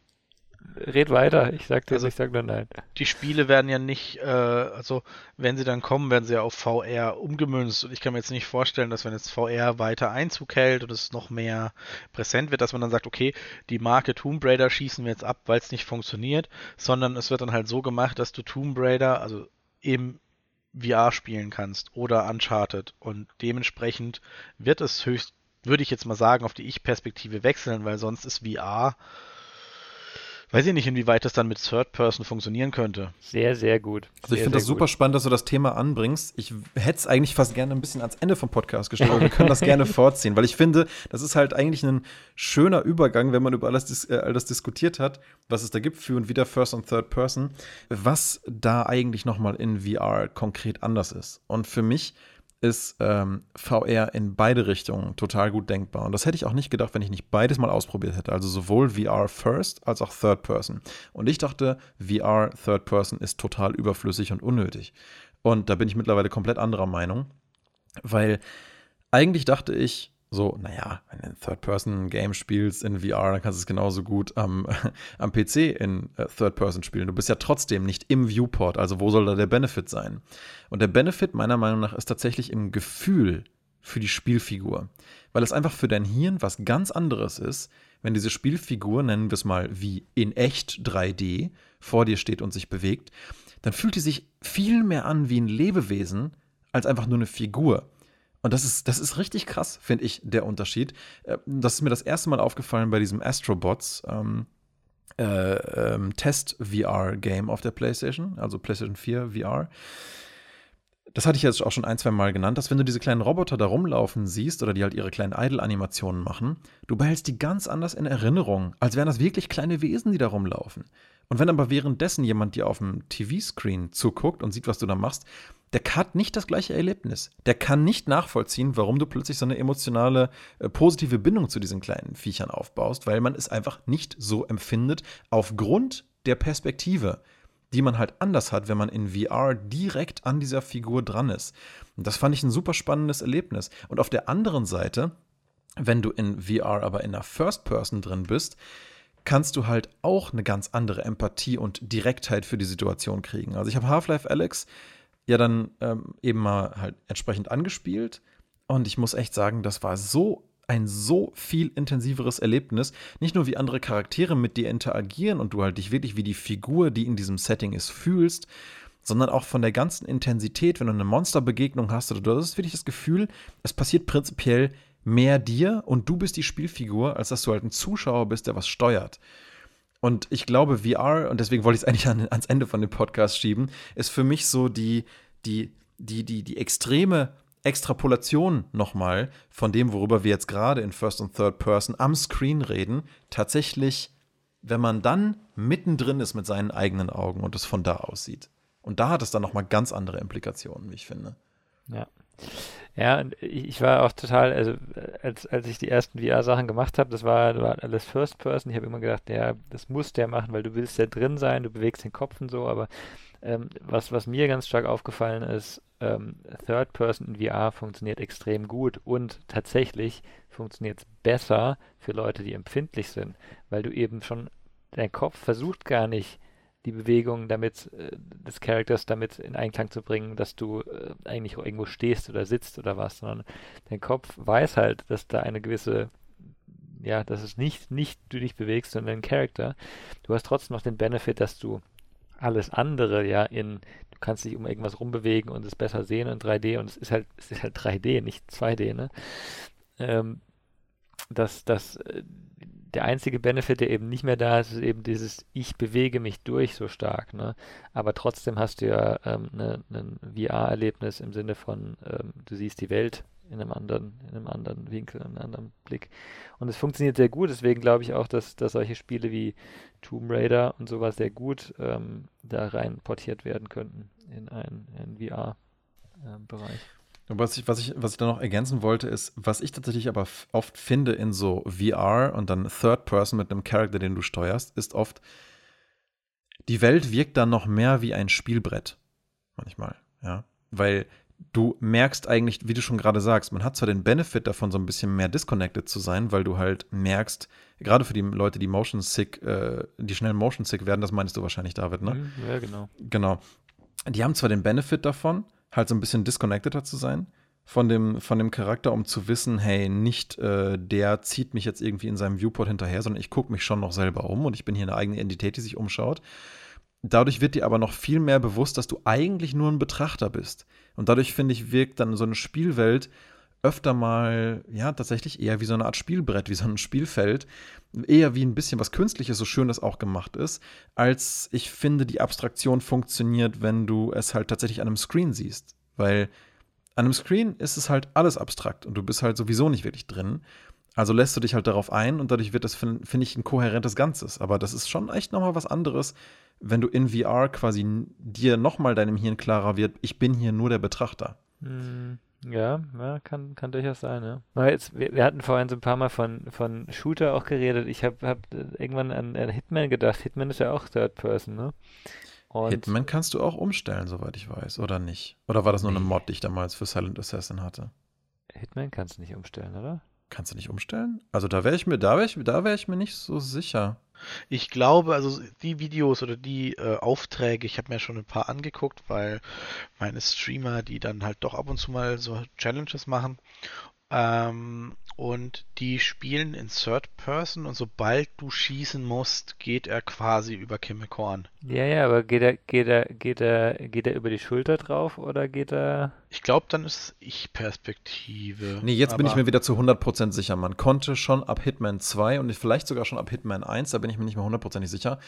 Red weiter. Ich sag dir, also, ich sag nur nein. Die Spiele werden ja nicht, äh, also wenn sie dann kommen, werden sie ja auf VR umgemünzt. Und ich kann mir jetzt nicht vorstellen, dass wenn jetzt VR weiter Einzug hält und es noch mehr präsent wird, dass man dann sagt, okay, die Marke Tomb Raider schießen wir jetzt ab, weil es nicht funktioniert, sondern es wird dann halt so gemacht, dass du Tomb Raider, also im VR spielen kannst oder Uncharted. Und dementsprechend wird es höchst, würde ich jetzt mal sagen, auf die Ich-Perspektive wechseln, weil sonst ist VR weiß ich nicht, inwieweit das dann mit Third Person funktionieren könnte. Sehr, sehr gut. Also ich finde das super gut. spannend, dass du das Thema anbringst. Ich hätte es eigentlich fast gerne ein bisschen ans Ende vom Podcast gestellt, aber wir können das gerne (laughs) vorziehen, weil ich finde, das ist halt eigentlich ein schöner Übergang, wenn man über alles, äh, all das diskutiert hat, was es da gibt für und wieder First und Third Person, was da eigentlich nochmal in VR konkret anders ist. Und für mich ist ähm, VR in beide Richtungen total gut denkbar. Und das hätte ich auch nicht gedacht, wenn ich nicht beides mal ausprobiert hätte. Also sowohl VR First als auch Third Person. Und ich dachte, VR Third Person ist total überflüssig und unnötig. Und da bin ich mittlerweile komplett anderer Meinung, weil eigentlich dachte ich, so, naja, wenn du ein Third-Person-Game spielst in VR, dann kannst du es genauso gut am, (laughs) am PC in äh, Third-Person spielen. Du bist ja trotzdem nicht im Viewport, also wo soll da der Benefit sein? Und der Benefit meiner Meinung nach ist tatsächlich im Gefühl für die Spielfigur, weil es einfach für dein Hirn was ganz anderes ist, wenn diese Spielfigur, nennen wir es mal wie in echt 3D, vor dir steht und sich bewegt, dann fühlt die sich viel mehr an wie ein Lebewesen als einfach nur eine Figur. Und das ist, das ist richtig krass, finde ich, der Unterschied. Äh, das ist mir das erste Mal aufgefallen bei diesem Astrobots ähm, äh, ähm, Test-VR-Game auf der PlayStation, also PlayStation 4 VR. Das hatte ich jetzt auch schon ein, zwei Mal genannt, dass wenn du diese kleinen Roboter da rumlaufen siehst oder die halt ihre kleinen Idle-Animationen machen, du behältst die ganz anders in Erinnerung, als wären das wirklich kleine Wesen, die da rumlaufen. Und wenn aber währenddessen jemand dir auf dem TV-Screen zuguckt und sieht, was du da machst, der hat nicht das gleiche Erlebnis. Der kann nicht nachvollziehen, warum du plötzlich so eine emotionale, äh, positive Bindung zu diesen kleinen Viechern aufbaust, weil man es einfach nicht so empfindet, aufgrund der Perspektive, die man halt anders hat, wenn man in VR direkt an dieser Figur dran ist. Und das fand ich ein super spannendes Erlebnis. Und auf der anderen Seite, wenn du in VR aber in der First Person drin bist, kannst du halt auch eine ganz andere Empathie und Direktheit für die Situation kriegen. Also ich habe Half-Life Alex ja dann ähm, eben mal halt entsprechend angespielt und ich muss echt sagen, das war so ein so viel intensiveres Erlebnis. Nicht nur wie andere Charaktere mit dir interagieren und du halt dich wirklich wie die Figur, die in diesem Setting ist, fühlst, sondern auch von der ganzen Intensität, wenn du eine Monsterbegegnung hast oder du hast wirklich das Gefühl, es passiert prinzipiell mehr dir und du bist die Spielfigur, als dass du halt ein Zuschauer bist, der was steuert. Und ich glaube, VR, und deswegen wollte ich es eigentlich an, ans Ende von dem Podcast schieben, ist für mich so die, die, die, die, die extreme Extrapolation nochmal von dem, worüber wir jetzt gerade in First und Third Person am Screen reden, tatsächlich, wenn man dann mittendrin ist mit seinen eigenen Augen und es von da aussieht. Und da hat es dann nochmal ganz andere Implikationen, wie ich finde. Ja. Ja, ich war auch total, also als, als ich die ersten VR-Sachen gemacht habe, das war, war alles First Person. Ich habe immer gedacht, ja, das muss der machen, weil du willst ja drin sein, du bewegst den Kopf und so, aber ähm, was, was mir ganz stark aufgefallen ist, ähm, Third Person in VR funktioniert extrem gut und tatsächlich funktioniert es besser für Leute, die empfindlich sind, weil du eben schon, dein Kopf versucht gar nicht, die Bewegung damit, äh, des Charakters damit in Einklang zu bringen, dass du äh, eigentlich irgendwo stehst oder sitzt oder was, sondern dein Kopf weiß halt, dass da eine gewisse, ja, dass es nicht, nicht du dich bewegst, sondern ein Charakter. Du hast trotzdem noch den Benefit, dass du alles andere ja in, kannst dich um irgendwas rumbewegen und es besser sehen in 3D und es ist halt, es ist halt 3D, nicht 2D, ne? Ähm, dass, dass äh, der einzige Benefit, der eben nicht mehr da ist, ist eben dieses Ich bewege mich durch so stark. Ne? Aber trotzdem hast du ja ähm, ne, ein VR-Erlebnis im Sinne von, ähm, du siehst die Welt in einem anderen, in einem anderen Winkel, in einem anderen Blick. Und es funktioniert sehr gut, deswegen glaube ich auch, dass, dass solche Spiele wie Tomb Raider und sowas sehr gut ähm, da rein portiert werden könnten in einen, VR-Bereich. Ähm, was ich, was, ich, was ich da noch ergänzen wollte, ist, was ich tatsächlich aber oft finde in so VR und dann Third Person mit einem Charakter, den du steuerst, ist oft, die Welt wirkt dann noch mehr wie ein Spielbrett. Manchmal, ja. Weil du merkst eigentlich, wie du schon gerade sagst, man hat zwar den Benefit davon, so ein bisschen mehr disconnected zu sein, weil du halt merkst, gerade für die Leute, die motion sick, äh, die schnell motion sick werden, das meinst du wahrscheinlich, David, ne? Mhm, ja, genau. Genau. Die haben zwar den Benefit davon, halt so ein bisschen disconnecteder zu sein von dem, von dem Charakter, um zu wissen, hey, nicht äh, der zieht mich jetzt irgendwie in seinem Viewport hinterher, sondern ich gucke mich schon noch selber um und ich bin hier eine eigene Entität, die sich umschaut. Dadurch wird dir aber noch viel mehr bewusst, dass du eigentlich nur ein Betrachter bist. Und dadurch, finde ich, wirkt dann so eine Spielwelt öfter mal, ja, tatsächlich eher wie so eine Art Spielbrett, wie so ein Spielfeld, eher wie ein bisschen was Künstliches, so schön das auch gemacht ist, als ich finde, die Abstraktion funktioniert, wenn du es halt tatsächlich an einem Screen siehst. Weil an einem Screen ist es halt alles abstrakt und du bist halt sowieso nicht wirklich drin. Also lässt du dich halt darauf ein und dadurch wird das, finde find ich, ein kohärentes Ganzes. Aber das ist schon echt nochmal was anderes, wenn du in VR quasi dir nochmal deinem Hirn klarer wird, ich bin hier nur der Betrachter. Mhm. Ja, ja kann, kann durchaus sein, ja. Aber jetzt, wir, wir, hatten vorhin so ein paar Mal von, von Shooter auch geredet. Ich habe hab irgendwann an, an, Hitman gedacht. Hitman ist ja auch Third Person, ne? Und Hitman kannst du auch umstellen, soweit ich weiß, oder nicht? Oder war das nur eine Mod, die ich damals für Silent Assassin hatte? Hitman kannst du nicht umstellen, oder? Kannst du nicht umstellen? Also da wäre ich mir, da wäre ich, da wäre ich mir nicht so sicher. Ich glaube, also die Videos oder die äh, Aufträge, ich habe mir schon ein paar angeguckt, weil meine Streamer, die dann halt doch ab und zu mal so Challenges machen. Ähm, und die spielen in Third Person und sobald du schießen musst, geht er quasi über Kimmekorn. Ja, ja, aber geht er, geht er, geht er, geht er über die Schulter drauf oder geht er. Ich glaube, dann ist es Ich-Perspektive. Nee, jetzt bin ich mir wieder zu 100% sicher. Man konnte schon ab Hitman 2 und vielleicht sogar schon ab Hitman 1, da bin ich mir nicht mehr hundertprozentig sicher,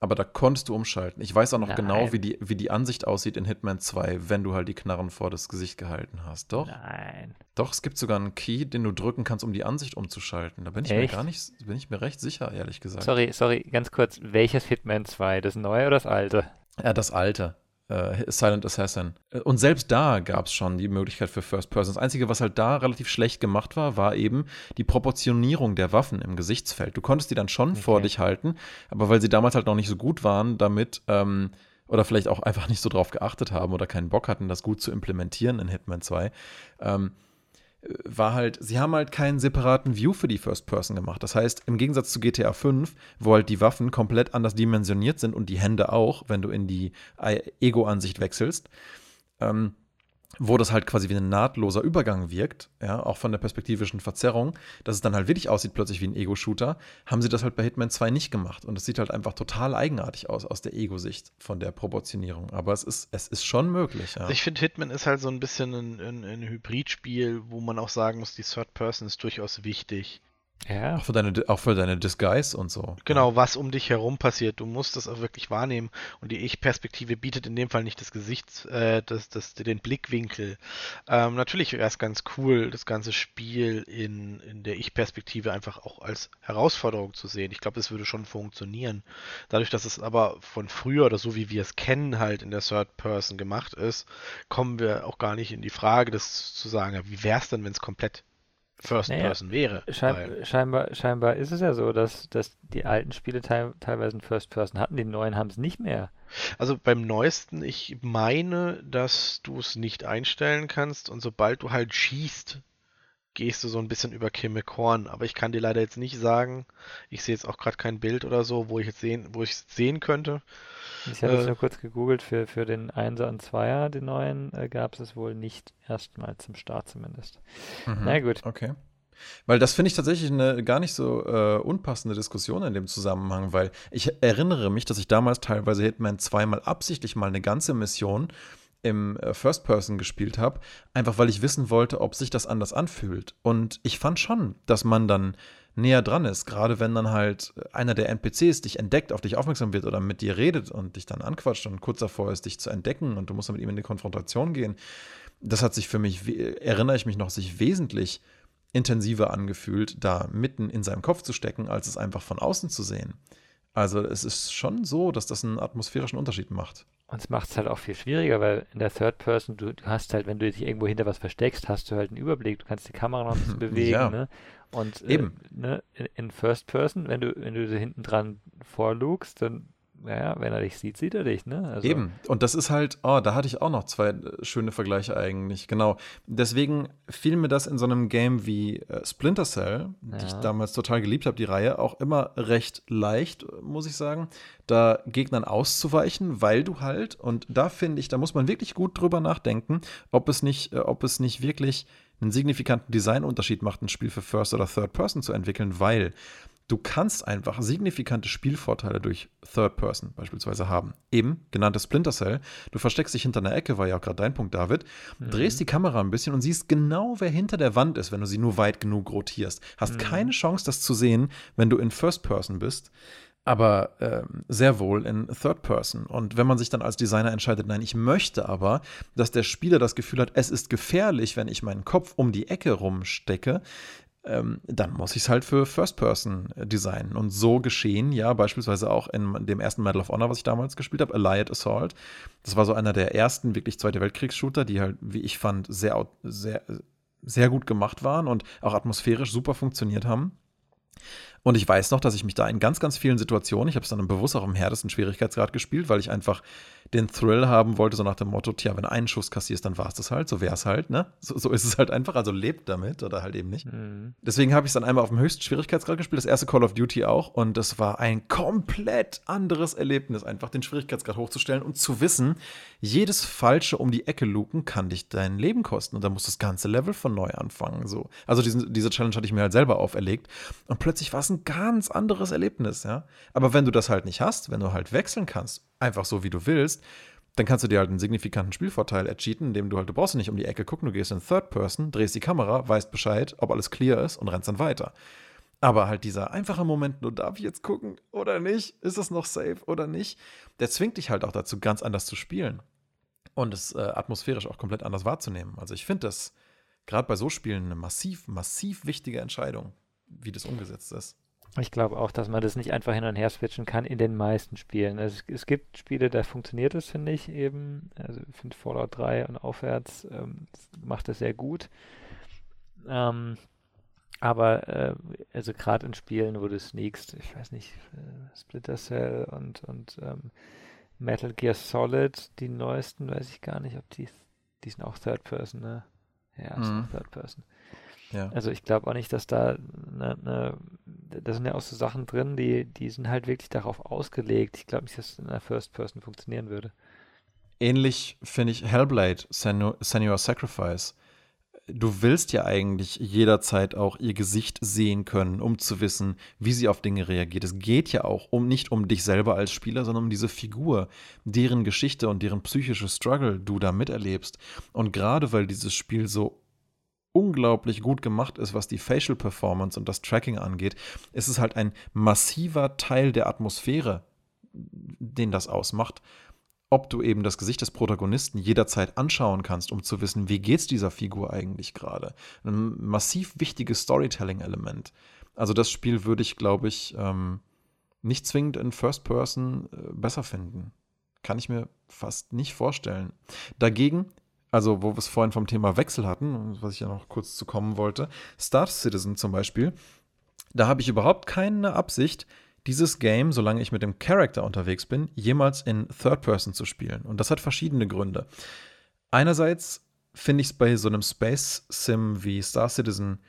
aber da konntest du umschalten. Ich weiß auch noch Nein. genau, wie die, wie die Ansicht aussieht in Hitman 2, wenn du halt die Knarren vor das Gesicht gehalten hast. Doch? Nein. Doch, es gibt sogar einen Key, den du drücken kannst, um die Ansicht umzuschalten. Da bin ich Echt? mir gar nicht, bin ich mir recht sicher, ehrlich gesagt. Sorry, sorry, ganz kurz. Welches Hitman 2? Das neue oder das alte? Ja, das alte. Äh, Silent Assassin. Und selbst da gab es schon die Möglichkeit für First Person. Das Einzige, was halt da relativ schlecht gemacht war, war eben die Proportionierung der Waffen im Gesichtsfeld. Du konntest die dann schon okay. vor dich halten, aber weil sie damals halt noch nicht so gut waren, damit ähm, oder vielleicht auch einfach nicht so drauf geachtet haben oder keinen Bock hatten, das gut zu implementieren in Hitman 2, ähm, war halt, sie haben halt keinen separaten View für die First Person gemacht. Das heißt, im Gegensatz zu GTA 5, wo halt die Waffen komplett anders dimensioniert sind und die Hände auch, wenn du in die Ego-Ansicht wechselst, ähm, wo das halt quasi wie ein nahtloser Übergang wirkt, ja, auch von der perspektivischen Verzerrung, dass es dann halt wirklich aussieht plötzlich wie ein Ego-Shooter, haben sie das halt bei Hitman 2 nicht gemacht. Und es sieht halt einfach total eigenartig aus, aus der Ego-Sicht von der Proportionierung. Aber es ist, es ist schon möglich, ja. Ich finde, Hitman ist halt so ein bisschen ein, ein, ein Hybridspiel, wo man auch sagen muss, die Third Person ist durchaus wichtig. Ja. Auch für, deine, auch für deine Disguise und so. Genau, was um dich herum passiert. Du musst das auch wirklich wahrnehmen. Und die Ich-Perspektive bietet in dem Fall nicht das Gesicht, äh, das, das, den Blickwinkel. Ähm, natürlich wäre es ganz cool, das ganze Spiel in, in der Ich-Perspektive einfach auch als Herausforderung zu sehen. Ich glaube, es würde schon funktionieren. Dadurch, dass es aber von früher oder so wie wir es kennen, halt in der Third Person gemacht ist, kommen wir auch gar nicht in die Frage, das zu sagen, wie wäre es denn, wenn es komplett First naja, Person wäre. Schein, scheinbar, scheinbar ist es ja so, dass, dass die alten Spiele teil, teilweise ein First Person hatten, die neuen haben es nicht mehr. Also beim neuesten, ich meine, dass du es nicht einstellen kannst und sobald du halt schießt, gehst du so ein bisschen über Kimme Korn. Aber ich kann dir leider jetzt nicht sagen, ich sehe jetzt auch gerade kein Bild oder so, wo ich jetzt sehen, wo ich es sehen könnte. Ich habe äh, jetzt nur kurz gegoogelt, für, für den 1er und 2er, den neuen, äh, gab es es wohl nicht erstmal zum Start zumindest. Mhm, Na gut. Okay. Weil das finde ich tatsächlich eine gar nicht so äh, unpassende Diskussion in dem Zusammenhang, weil ich erinnere mich, dass ich damals teilweise Hitman zweimal absichtlich mal eine ganze Mission im äh, First Person gespielt habe, einfach weil ich wissen wollte, ob sich das anders anfühlt. Und ich fand schon, dass man dann näher dran ist. Gerade wenn dann halt einer der NPCs dich entdeckt, auf dich aufmerksam wird oder mit dir redet und dich dann anquatscht und kurz davor ist, dich zu entdecken und du musst dann mit ihm in die Konfrontation gehen. Das hat sich für mich, erinnere ich mich noch, sich wesentlich intensiver angefühlt, da mitten in seinem Kopf zu stecken, als es einfach von außen zu sehen. Also es ist schon so, dass das einen atmosphärischen Unterschied macht. Und es macht es halt auch viel schwieriger, weil in der Third Person, du, du, hast halt, wenn du dich irgendwo hinter was versteckst, hast du halt einen Überblick, du kannst die Kamera noch ein bisschen (laughs) bewegen, ja. ne? Und äh, Eben. Äh, ne, in, in, First Person, wenn du, wenn du hinten dran vorlugst, dann naja, wenn er dich sieht, sieht er dich, ne? Also. Eben. Und das ist halt, oh, da hatte ich auch noch zwei äh, schöne Vergleiche eigentlich. Genau. Deswegen fiel mir das in so einem Game wie äh, Splinter Cell, ja. die ich damals total geliebt habe, die Reihe, auch immer recht leicht, muss ich sagen, da Gegnern auszuweichen, weil du halt, und da finde ich, da muss man wirklich gut drüber nachdenken, ob es nicht, äh, ob es nicht wirklich einen signifikanten Designunterschied macht, ein Spiel für First oder Third Person zu entwickeln, weil du kannst einfach signifikante Spielvorteile durch Third Person beispielsweise haben. Eben, genanntes Splinter Cell. Du versteckst dich hinter einer Ecke, war ja auch gerade dein Punkt, David. Mhm. Drehst die Kamera ein bisschen und siehst genau, wer hinter der Wand ist, wenn du sie nur weit genug rotierst. Hast mhm. keine Chance, das zu sehen, wenn du in First Person bist aber äh, sehr wohl in Third Person. Und wenn man sich dann als Designer entscheidet, nein, ich möchte aber, dass der Spieler das Gefühl hat, es ist gefährlich, wenn ich meinen Kopf um die Ecke rumstecke, ähm, dann muss ich es halt für First Person äh, designen. Und so geschehen ja beispielsweise auch in dem ersten Medal of Honor, was ich damals gespielt habe, Allied Assault. Das war so einer der ersten wirklich Zweite Weltkriegs-Shooter, die halt, wie ich fand, sehr, sehr, sehr gut gemacht waren und auch atmosphärisch super funktioniert haben. Und ich weiß noch, dass ich mich da in ganz, ganz vielen Situationen, ich habe es dann bewusst auch im härtesten Schwierigkeitsgrad gespielt, weil ich einfach den Thrill haben wollte, so nach dem Motto, tja, wenn einen Schuss kassierst, dann war es das halt, so wäre es halt, ne? So, so, ist es halt einfach, also lebt damit oder halt eben nicht. Mhm. Deswegen habe ich es dann einmal auf dem höchsten Schwierigkeitsgrad gespielt, das erste Call of Duty auch und das war ein komplett anderes Erlebnis, einfach den Schwierigkeitsgrad hochzustellen und zu wissen, jedes falsche um die Ecke luken kann dich dein Leben kosten und dann musst du das ganze Level von neu anfangen, so. Also diesen, diese Challenge hatte ich mir halt selber auferlegt und plötzlich war es ein ganz anderes Erlebnis, ja. Aber wenn du das halt nicht hast, wenn du halt wechseln kannst, einfach so wie du willst, dann kannst du dir halt einen signifikanten Spielvorteil ercheaten, indem du halt, du brauchst nicht um die Ecke gucken, du gehst in Third Person, drehst die Kamera, weißt Bescheid, ob alles clear ist und rennst dann weiter. Aber halt dieser einfache Moment, nur darf ich jetzt gucken oder nicht, ist es noch safe oder nicht, der zwingt dich halt auch dazu, ganz anders zu spielen und es äh, atmosphärisch auch komplett anders wahrzunehmen. Also ich finde das gerade bei so Spielen eine massiv, massiv wichtige Entscheidung, wie das umgesetzt ist. Ich glaube auch, dass man das nicht einfach hin und her switchen kann in den meisten Spielen. Also es, es gibt Spiele, da funktioniert es, finde ich eben. Also ich finde Fallout 3 und aufwärts ähm, macht das sehr gut. Ähm, aber äh, also gerade in Spielen, wo du sneakst, ich weiß nicht, äh, Splinter Cell und, und ähm, Metal Gear Solid, die neuesten, weiß ich gar nicht, ob die, die sind auch Third Person, ne? Ja, mhm. Third Person. Ja. Also ich glaube auch nicht, dass da ne, ne, da sind ja auch so Sachen drin, die, die sind halt wirklich darauf ausgelegt. Ich glaube nicht, dass es in der First Person funktionieren würde. Ähnlich finde ich Hellblade, Senua Sacrifice. Du willst ja eigentlich jederzeit auch ihr Gesicht sehen können, um zu wissen, wie sie auf Dinge reagiert. Es geht ja auch um nicht um dich selber als Spieler, sondern um diese Figur, deren Geschichte und deren psychische Struggle du da miterlebst. Und gerade weil dieses Spiel so unglaublich gut gemacht ist, was die Facial Performance und das Tracking angeht, ist es halt ein massiver Teil der Atmosphäre, den das ausmacht. Ob du eben das Gesicht des Protagonisten jederzeit anschauen kannst, um zu wissen, wie geht's dieser Figur eigentlich gerade. Ein massiv wichtiges Storytelling-Element. Also das Spiel würde ich, glaube ich, ähm, nicht zwingend in First Person äh, besser finden. Kann ich mir fast nicht vorstellen. Dagegen also wo wir es vorhin vom Thema Wechsel hatten, was ich ja noch kurz zu kommen wollte, Star Citizen zum Beispiel, da habe ich überhaupt keine Absicht, dieses Game, solange ich mit dem Character unterwegs bin, jemals in Third Person zu spielen. Und das hat verschiedene Gründe. Einerseits finde ich es bei so einem Space Sim wie Star Citizen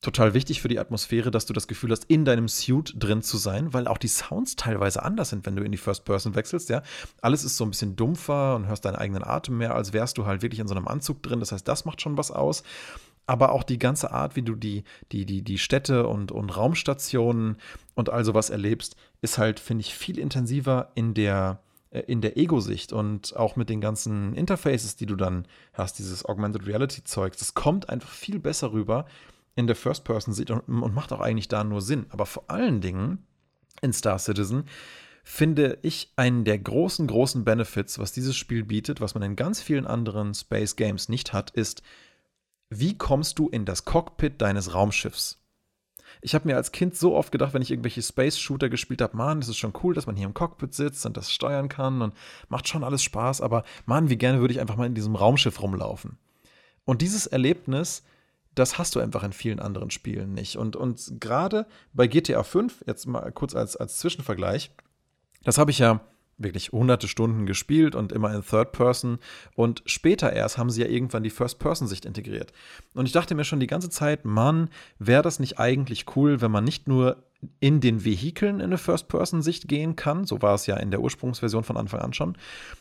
total wichtig für die Atmosphäre, dass du das Gefühl hast, in deinem Suit drin zu sein, weil auch die Sounds teilweise anders sind, wenn du in die First Person wechselst, ja. Alles ist so ein bisschen dumpfer und hörst deinen eigenen Atem mehr, als wärst du halt wirklich in so einem Anzug drin. Das heißt, das macht schon was aus. Aber auch die ganze Art, wie du die, die, die, die Städte und, und Raumstationen und all sowas erlebst, ist halt, finde ich, viel intensiver in der, äh, in der Ego-Sicht und auch mit den ganzen Interfaces, die du dann hast, dieses Augmented Reality-Zeug, das kommt einfach viel besser rüber, in der First-Person sieht und, und macht auch eigentlich da nur Sinn. Aber vor allen Dingen in Star Citizen finde ich einen der großen, großen Benefits, was dieses Spiel bietet, was man in ganz vielen anderen Space Games nicht hat, ist, wie kommst du in das Cockpit deines Raumschiffs? Ich habe mir als Kind so oft gedacht, wenn ich irgendwelche Space-Shooter gespielt habe, man, es ist schon cool, dass man hier im Cockpit sitzt und das steuern kann und macht schon alles Spaß, aber man, wie gerne würde ich einfach mal in diesem Raumschiff rumlaufen. Und dieses Erlebnis das hast du einfach in vielen anderen Spielen nicht. Und, und gerade bei GTA 5, jetzt mal kurz als, als Zwischenvergleich, das habe ich ja wirklich hunderte Stunden gespielt und immer in Third Person. Und später erst haben sie ja irgendwann die First-Person-Sicht integriert. Und ich dachte mir schon die ganze Zeit, Mann, wäre das nicht eigentlich cool, wenn man nicht nur in den Vehikeln in eine First-Person-Sicht gehen kann, so war es ja in der Ursprungsversion von Anfang an schon,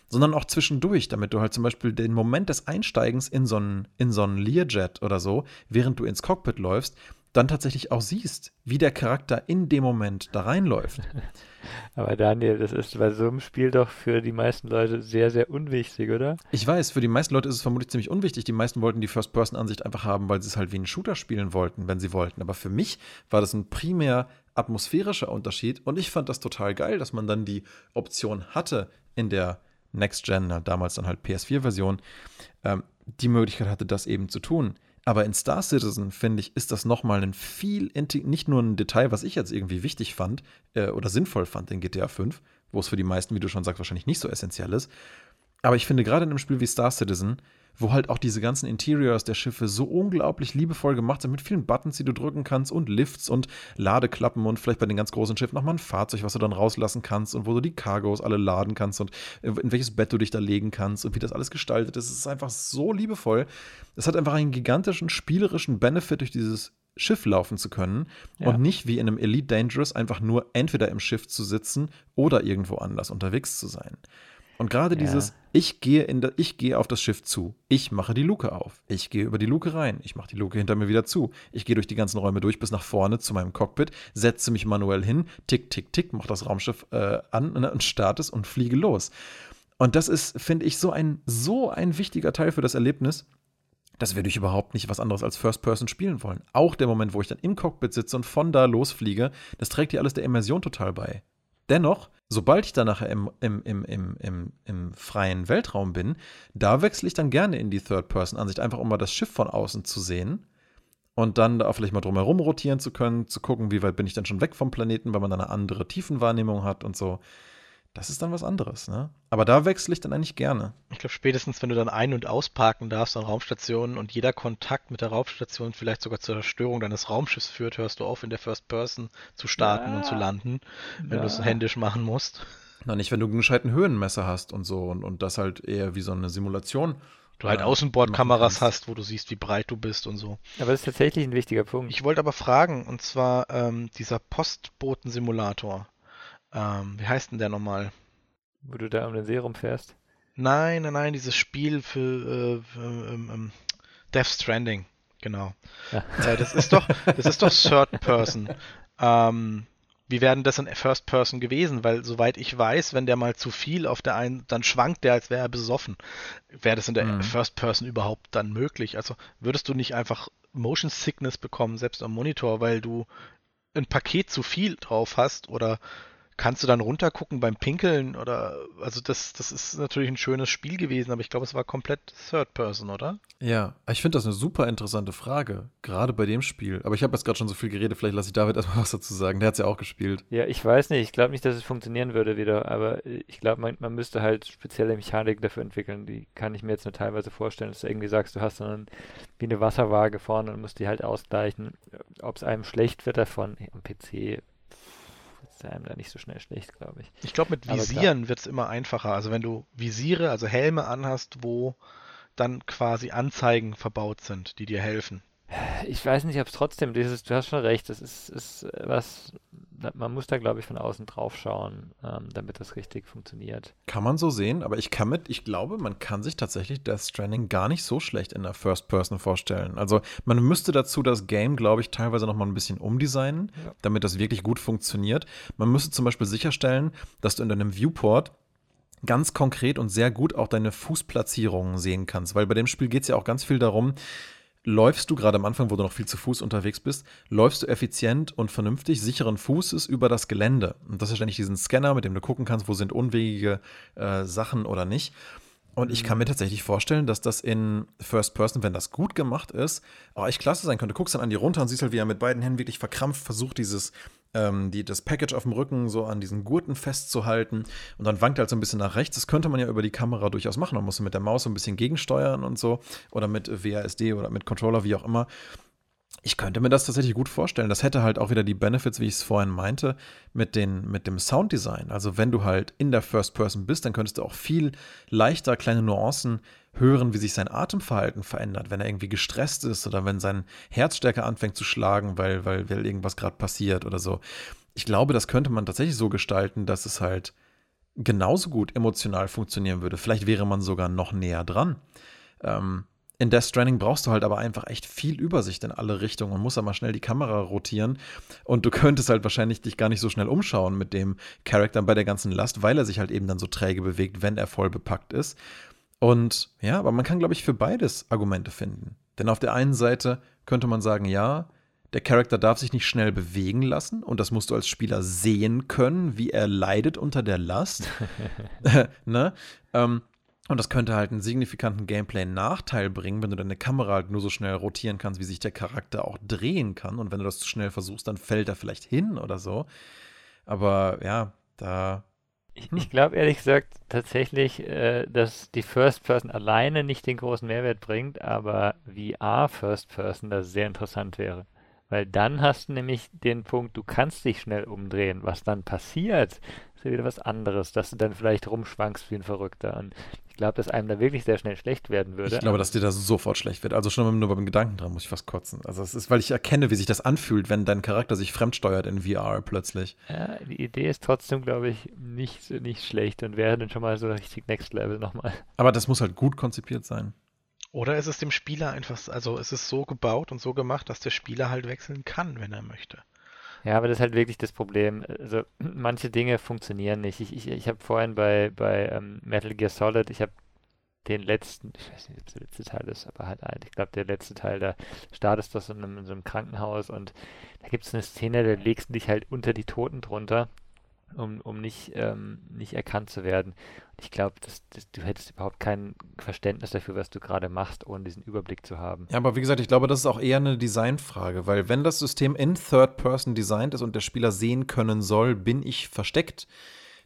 sondern auch zwischendurch, damit du halt zum Beispiel den Moment des Einsteigens in so einen, in so einen Learjet oder so, während du ins Cockpit läufst, dann tatsächlich auch siehst, wie der Charakter in dem Moment da reinläuft. (laughs) Aber Daniel, das ist bei so einem Spiel doch für die meisten Leute sehr, sehr unwichtig, oder? Ich weiß, für die meisten Leute ist es vermutlich ziemlich unwichtig. Die meisten wollten die First-Person-Ansicht einfach haben, weil sie es halt wie einen Shooter spielen wollten, wenn sie wollten. Aber für mich war das ein primär atmosphärischer Unterschied und ich fand das total geil, dass man dann die Option hatte in der Next Gen, damals dann halt PS4-Version, ähm, die Möglichkeit hatte, das eben zu tun. Aber in Star Citizen, finde ich, ist das nochmal ein viel, nicht nur ein Detail, was ich jetzt irgendwie wichtig fand äh, oder sinnvoll fand in GTA 5, wo es für die meisten, wie du schon sagst, wahrscheinlich nicht so essentiell ist. Aber ich finde gerade in einem Spiel wie Star Citizen wo halt auch diese ganzen Interiors der Schiffe so unglaublich liebevoll gemacht sind, mit vielen Buttons, die du drücken kannst und Lifts und Ladeklappen und vielleicht bei den ganz großen Schiffen nochmal ein Fahrzeug, was du dann rauslassen kannst und wo du die Cargos alle laden kannst und in welches Bett du dich da legen kannst und wie das alles gestaltet ist. Es ist einfach so liebevoll. Es hat einfach einen gigantischen spielerischen Benefit durch dieses Schiff laufen zu können ja. und nicht wie in einem Elite Dangerous einfach nur entweder im Schiff zu sitzen oder irgendwo anders unterwegs zu sein. Und gerade ja. dieses, ich gehe, in de, ich gehe auf das Schiff zu, ich mache die Luke auf, ich gehe über die Luke rein, ich mache die Luke hinter mir wieder zu, ich gehe durch die ganzen Räume durch bis nach vorne zu meinem Cockpit, setze mich manuell hin, tick, tick, tick, mache das Raumschiff äh, an ne, und starte es und fliege los. Und das ist, finde ich, so ein, so ein wichtiger Teil für das Erlebnis, dass wir durch überhaupt nicht was anderes als First Person spielen wollen. Auch der Moment, wo ich dann im Cockpit sitze und von da losfliege, das trägt ja alles der Immersion total bei. Dennoch, sobald ich dann nachher im, im, im, im, im, im freien Weltraum bin, da wechsle ich dann gerne in die Third-Person-Ansicht, einfach um mal das Schiff von außen zu sehen und dann da vielleicht mal drumherum rotieren zu können, zu gucken, wie weit bin ich dann schon weg vom Planeten, weil man dann eine andere Tiefenwahrnehmung hat und so. Das ist dann was anderes, ne? Aber da wechsle ich dann eigentlich gerne. Ich glaube, spätestens, wenn du dann ein- und ausparken darfst an Raumstationen und jeder Kontakt mit der Raumstation vielleicht sogar zur Zerstörung deines Raumschiffs führt, hörst du auf, in der First Person zu starten ja. und zu landen, wenn ja. du es händisch machen musst. Na, nicht, wenn du einen gescheiten Höhenmesser hast und so und, und das halt eher wie so eine Simulation. Du halt äh, Außenbordkameras hast, wo du siehst, wie breit du bist und so. Aber das ist tatsächlich ein wichtiger Punkt. Ich wollte aber fragen, und zwar ähm, dieser Postboten-Simulator. Ähm, wie heißt denn der nochmal? Wo du da um den Serum fährst? Nein, nein, nein, dieses Spiel für, äh, für ähm, ähm, Death Stranding, genau. Ja. Äh, das ist doch, das ist doch Third Person. Ähm, wie werden das in First Person gewesen? Weil soweit ich weiß, wenn der mal zu viel auf der einen, dann schwankt der, als wäre er besoffen. Wäre das in der mhm. First Person überhaupt dann möglich? Also würdest du nicht einfach Motion Sickness bekommen, selbst am Monitor, weil du ein Paket zu viel drauf hast oder kannst du dann runtergucken beim Pinkeln oder also das, das ist natürlich ein schönes Spiel gewesen, aber ich glaube, es war komplett Third Person, oder? Ja, ich finde das eine super interessante Frage, gerade bei dem Spiel. Aber ich habe jetzt gerade schon so viel geredet, vielleicht lasse ich David (laughs) erstmal was dazu sagen. Der hat es ja auch gespielt. Ja, ich weiß nicht, ich glaube nicht, dass es funktionieren würde wieder, aber ich glaube, man, man, müsste halt spezielle Mechaniken dafür entwickeln. Die kann ich mir jetzt nur teilweise vorstellen, dass du irgendwie sagst, du hast dann wie eine Wasserwaage vorne und musst die halt ausgleichen. Ob es einem schlecht wird davon, am PC ist einem da nicht so schnell schlecht, glaube ich. Ich glaube, mit Visieren wird es immer einfacher. Also wenn du Visiere, also Helme anhast, wo dann quasi Anzeigen verbaut sind, die dir helfen. Ich weiß nicht, ob es trotzdem dieses, du hast schon recht, das ist, ist was, man muss da, glaube ich, von außen drauf schauen, ähm, damit das richtig funktioniert. Kann man so sehen, aber ich kann mit, ich glaube, man kann sich tatsächlich Death Stranding gar nicht so schlecht in der First Person vorstellen. Also man müsste dazu das Game, glaube ich, teilweise noch mal ein bisschen umdesignen, ja. damit das wirklich gut funktioniert. Man müsste zum Beispiel sicherstellen, dass du in deinem Viewport ganz konkret und sehr gut auch deine Fußplatzierungen sehen kannst, weil bei dem Spiel geht es ja auch ganz viel darum, läufst du gerade am Anfang, wo du noch viel zu Fuß unterwegs bist, läufst du effizient und vernünftig, sicheren Fußes über das Gelände. Und das ist ständig diesen Scanner, mit dem du gucken kannst, wo sind unwegige äh, Sachen oder nicht. Und ich kann mir tatsächlich vorstellen, dass das in First Person, wenn das gut gemacht ist, auch echt klasse sein könnte. Du guckst dann an die runter und siehst halt, wie er mit beiden Händen wirklich verkrampft versucht, dieses ähm, die, das Package auf dem Rücken so an diesen Gurten festzuhalten und dann wankt er halt so ein bisschen nach rechts. Das könnte man ja über die Kamera durchaus machen. Man muss mit der Maus so ein bisschen gegensteuern und so oder mit WASD oder mit Controller, wie auch immer. Ich könnte mir das tatsächlich gut vorstellen. Das hätte halt auch wieder die Benefits, wie ich es vorhin meinte, mit, den, mit dem Sounddesign. Also wenn du halt in der First Person bist, dann könntest du auch viel leichter kleine Nuancen hören, wie sich sein Atemverhalten verändert, wenn er irgendwie gestresst ist oder wenn sein Herz stärker anfängt zu schlagen, weil, weil, weil irgendwas gerade passiert oder so. Ich glaube, das könnte man tatsächlich so gestalten, dass es halt genauso gut emotional funktionieren würde. Vielleicht wäre man sogar noch näher dran. Ähm, in Death Stranding brauchst du halt aber einfach echt viel Übersicht in alle Richtungen und musst aber schnell die Kamera rotieren. Und du (laughs) könntest halt wahrscheinlich dich gar nicht so schnell umschauen mit dem Charakter bei der ganzen Last, weil er sich halt eben dann so träge bewegt, wenn er voll bepackt ist. Und ja, aber man kann, glaube ich, für beides Argumente finden. Denn auf der einen Seite könnte man sagen, ja, der Charakter darf sich nicht schnell bewegen lassen und das musst du als Spieler sehen können, wie er leidet unter der Last. (laughs) (laughs) ne? Ähm, und das könnte halt einen signifikanten Gameplay-Nachteil bringen, wenn du deine Kamera halt nur so schnell rotieren kannst, wie sich der Charakter auch drehen kann. Und wenn du das zu schnell versuchst, dann fällt er vielleicht hin oder so. Aber ja, da. Ich, ich glaube ehrlich gesagt tatsächlich, äh, dass die First Person alleine nicht den großen Mehrwert bringt, aber VR First Person das sehr interessant wäre. Weil dann hast du nämlich den Punkt, du kannst dich schnell umdrehen. Was dann passiert, ist ja wieder was anderes, dass du dann vielleicht rumschwankst wie ein Verrückter. Und glaube, dass einem da wirklich sehr schnell schlecht werden würde. Ich glaube, dass dir da sofort schlecht wird. Also schon nur beim Gedanken dran muss ich fast kotzen. Also es ist, weil ich erkenne, wie sich das anfühlt, wenn dein Charakter sich fremdsteuert in VR plötzlich. Ja, die Idee ist trotzdem, glaube ich, nicht, nicht schlecht und wäre dann schon mal so richtig Next Level nochmal. Aber das muss halt gut konzipiert sein. Oder ist es dem Spieler einfach, also ist es so gebaut und so gemacht, dass der Spieler halt wechseln kann, wenn er möchte. Ja, aber das ist halt wirklich das Problem. Also (clears throat) manche Dinge funktionieren nicht. Ich, ich, ich habe vorhin bei, bei ähm, Metal Gear Solid, ich habe den letzten, ich weiß nicht, ob es der letzte Teil ist, aber halt ich glaube der letzte Teil, da startest du in, in so einem Krankenhaus und da gibt es eine Szene, da legst du dich halt unter die Toten drunter um, um nicht, ähm, nicht erkannt zu werden. Ich glaube, du hättest überhaupt kein Verständnis dafür, was du gerade machst, ohne diesen Überblick zu haben. Ja, aber wie gesagt, ich glaube, das ist auch eher eine Designfrage, weil wenn das System in Third Person designt ist und der Spieler sehen können soll, bin ich versteckt,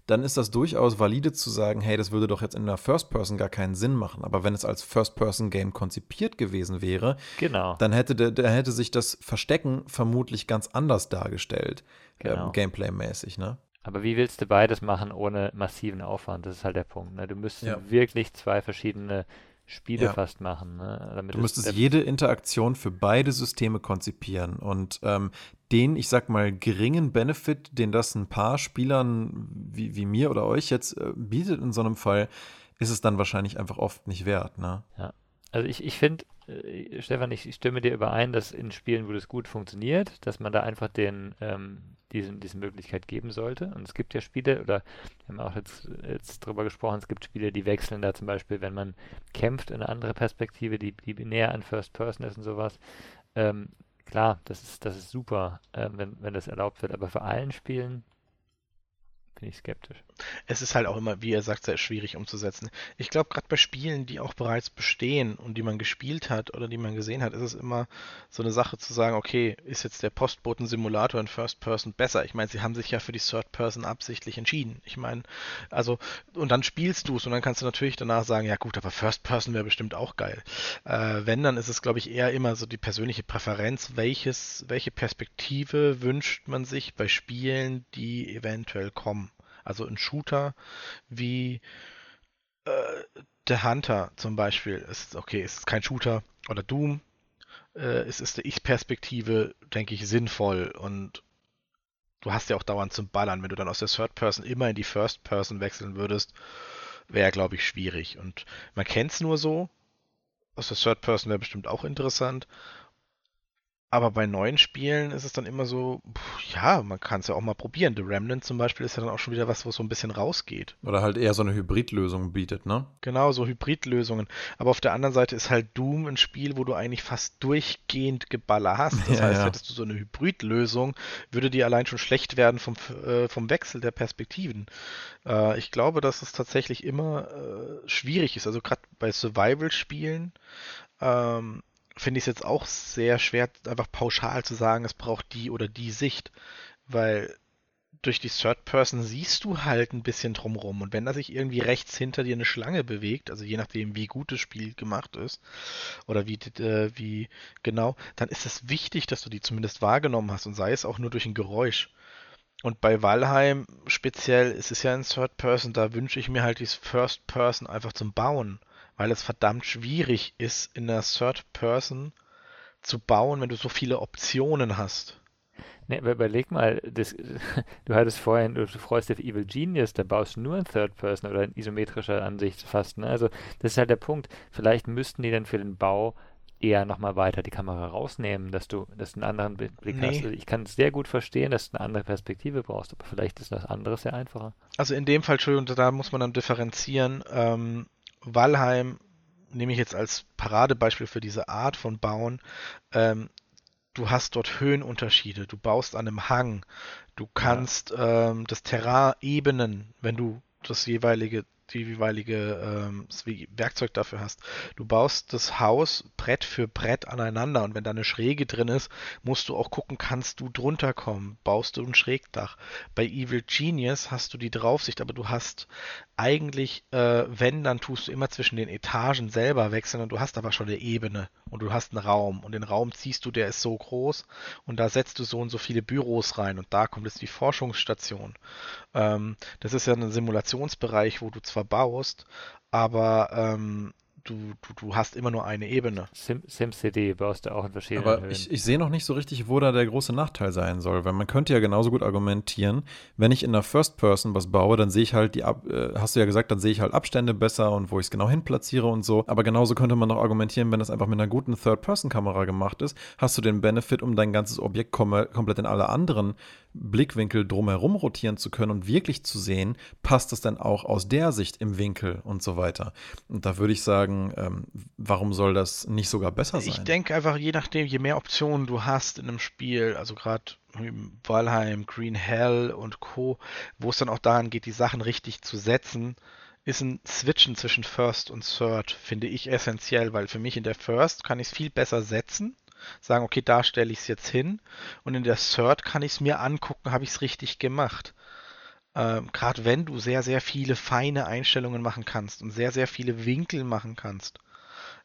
dann ist das durchaus valide zu sagen, hey, das würde doch jetzt in der First Person gar keinen Sinn machen. Aber wenn es als First Person Game konzipiert gewesen wäre, genau. dann hätte, der, der hätte sich das Verstecken vermutlich ganz anders dargestellt, genau. ähm, Gameplay-mäßig, ne? Aber wie willst du beides machen ohne massiven Aufwand? Das ist halt der Punkt. Ne? Du müsstest ja. wirklich zwei verschiedene Spiele ja. fast machen. Ne? du müsstest jede Interaktion für beide Systeme konzipieren und ähm, den, ich sag mal, geringen Benefit, den das ein paar Spielern wie, wie mir oder euch jetzt äh, bietet in so einem Fall, ist es dann wahrscheinlich einfach oft nicht wert. Ne? Ja. Also ich, ich finde, äh, Stefan, ich, ich stimme dir überein, dass in Spielen, wo das gut funktioniert, dass man da einfach den, ähm, diesen, diese Möglichkeit geben sollte. Und es gibt ja Spiele, oder wir haben auch jetzt, jetzt drüber gesprochen, es gibt Spiele, die wechseln da zum Beispiel, wenn man kämpft, in eine andere Perspektive, die, die näher an First Person ist und sowas. Ähm, klar, das ist, das ist super, äh, wenn, wenn das erlaubt wird, aber für allen Spielen bin ich skeptisch. Es ist halt auch immer, wie er sagt, sehr schwierig umzusetzen. Ich glaube, gerade bei Spielen, die auch bereits bestehen und die man gespielt hat oder die man gesehen hat, ist es immer so eine Sache zu sagen, okay, ist jetzt der Postboten-Simulator in First Person besser? Ich meine, sie haben sich ja für die Third Person absichtlich entschieden. Ich meine, also, und dann spielst du es und dann kannst du natürlich danach sagen, ja gut, aber First Person wäre bestimmt auch geil. Äh, wenn, dann ist es, glaube ich, eher immer so die persönliche Präferenz, welches, welche Perspektive wünscht man sich bei Spielen, die eventuell kommen. Also ein Shooter wie äh, The Hunter zum Beispiel ist, okay, ist kein Shooter oder Doom. Äh, es ist der Ich-Perspektive, denke ich, sinnvoll und du hast ja auch dauernd zum Ballern. Wenn du dann aus der Third Person immer in die First Person wechseln würdest, wäre, glaube ich, schwierig. Und man kennt es nur so. Aus der Third Person wäre bestimmt auch interessant. Aber bei neuen Spielen ist es dann immer so, ja, man kann es ja auch mal probieren. The Remnant zum Beispiel ist ja dann auch schon wieder was, wo es so ein bisschen rausgeht. Oder halt eher so eine Hybridlösung bietet, ne? Genau, so Hybridlösungen. Aber auf der anderen Seite ist halt Doom ein Spiel, wo du eigentlich fast durchgehend Geballer hast. Das (laughs) ja, heißt, ja. hättest du so eine Hybridlösung, würde die allein schon schlecht werden vom, äh, vom Wechsel der Perspektiven. Äh, ich glaube, dass es tatsächlich immer äh, schwierig ist. Also gerade bei Survival-Spielen ähm, finde ich es jetzt auch sehr schwer, einfach pauschal zu sagen, es braucht die oder die Sicht, weil durch die Third Person siehst du halt ein bisschen drumrum. Und wenn da sich irgendwie rechts hinter dir eine Schlange bewegt, also je nachdem, wie gut das Spiel gemacht ist oder wie, äh, wie genau, dann ist es wichtig, dass du die zumindest wahrgenommen hast und sei es auch nur durch ein Geräusch. Und bei Valheim speziell ist es ja in Third Person, da wünsche ich mir halt die First Person einfach zum Bauen weil es verdammt schwierig ist, in der Third Person zu bauen, wenn du so viele Optionen hast. Ne, überleg mal, das, (laughs) du hattest vorhin, du freust dich auf Evil Genius, da baust du nur in Third Person oder in isometrischer Ansicht fast. Ne? Also das ist halt der Punkt. Vielleicht müssten die dann für den Bau eher nochmal weiter die Kamera rausnehmen, dass du, dass du einen anderen Blick nee. hast. Also ich kann es sehr gut verstehen, dass du eine andere Perspektive brauchst, aber vielleicht ist das andere sehr einfacher. Also in dem Fall, Entschuldigung, da muss man dann differenzieren. Ähm, Valheim nehme ich jetzt als Paradebeispiel für diese Art von Bauen. Ähm, du hast dort Höhenunterschiede, du baust an einem Hang, du kannst ja. ähm, das Terrain ebenen, wenn du das jeweilige die jeweilige ähm, Werkzeug dafür hast. Du baust das Haus Brett für Brett aneinander und wenn da eine Schräge drin ist, musst du auch gucken, kannst du drunter kommen. Baust du ein Schrägdach. Bei Evil Genius hast du die Draufsicht, aber du hast eigentlich, äh, wenn, dann tust du immer zwischen den Etagen selber wechseln und du hast aber schon eine Ebene und du hast einen Raum und den Raum ziehst du, der ist so groß und da setzt du so und so viele Büros rein und da kommt jetzt die Forschungsstation. Ähm, das ist ja ein Simulationsbereich, wo du zwar baust, aber ähm, du, du, du hast immer nur eine Ebene. Sim, SimCD baust du auch in verschiedenen Aber Höhen. ich, ich sehe noch nicht so richtig, wo da der große Nachteil sein soll, weil man könnte ja genauso gut argumentieren, wenn ich in der First Person was baue, dann sehe ich halt die, Ab äh, hast du ja gesagt, dann sehe ich halt Abstände besser und wo ich es genau hin platziere und so. Aber genauso könnte man noch argumentieren, wenn das einfach mit einer guten Third Person Kamera gemacht ist, hast du den Benefit, um dein ganzes Objekt kom komplett in alle anderen Blickwinkel drumherum rotieren zu können und wirklich zu sehen, passt das denn auch aus der Sicht im Winkel und so weiter. Und da würde ich sagen, ähm, warum soll das nicht sogar besser sein? Ich denke einfach, je nachdem, je mehr Optionen du hast in einem Spiel, also gerade Valheim, Green Hell und Co., wo es dann auch daran geht, die Sachen richtig zu setzen, ist ein Switchen zwischen First und Third, finde ich essentiell, weil für mich in der First kann ich es viel besser setzen, sagen, okay, da stelle ich es jetzt hin und in der Third kann ich es mir angucken, habe ich es richtig gemacht. Ähm, Gerade wenn du sehr, sehr viele feine Einstellungen machen kannst und sehr, sehr viele Winkel machen kannst,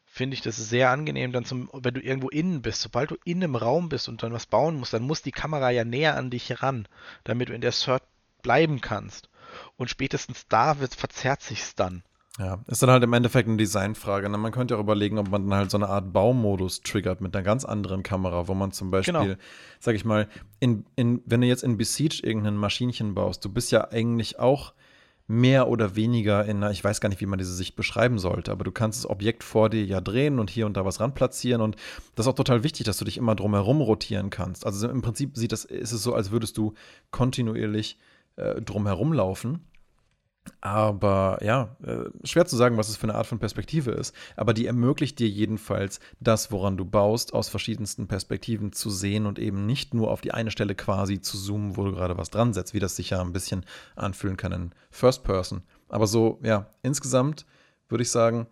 finde ich das sehr angenehm, dann zum, wenn du irgendwo innen bist. Sobald du in einem Raum bist und dann was bauen musst, dann muss die Kamera ja näher an dich ran, damit du in der Third bleiben kannst. Und spätestens da wird, verzerrt sich's dann. Ja, ist dann halt im Endeffekt eine Designfrage. Ne? Man könnte auch überlegen, ob man dann halt so eine Art Baumodus triggert mit einer ganz anderen Kamera, wo man zum Beispiel, genau. sag ich mal, in, in, wenn du jetzt in Besiege irgendein Maschinchen baust, du bist ja eigentlich auch mehr oder weniger in einer, ich weiß gar nicht, wie man diese Sicht beschreiben sollte, aber du kannst das Objekt vor dir ja drehen und hier und da was ranplatzieren und das ist auch total wichtig, dass du dich immer drumherum rotieren kannst. Also im Prinzip sieht das, ist es so, als würdest du kontinuierlich äh, drumherum laufen aber ja, äh, schwer zu sagen, was es für eine Art von Perspektive ist. Aber die ermöglicht dir jedenfalls, das, woran du baust, aus verschiedensten Perspektiven zu sehen und eben nicht nur auf die eine Stelle quasi zu zoomen, wo du gerade was dran setzt, wie das sich ja ein bisschen anfühlen kann in First Person. Aber so, ja, insgesamt würde ich sagen,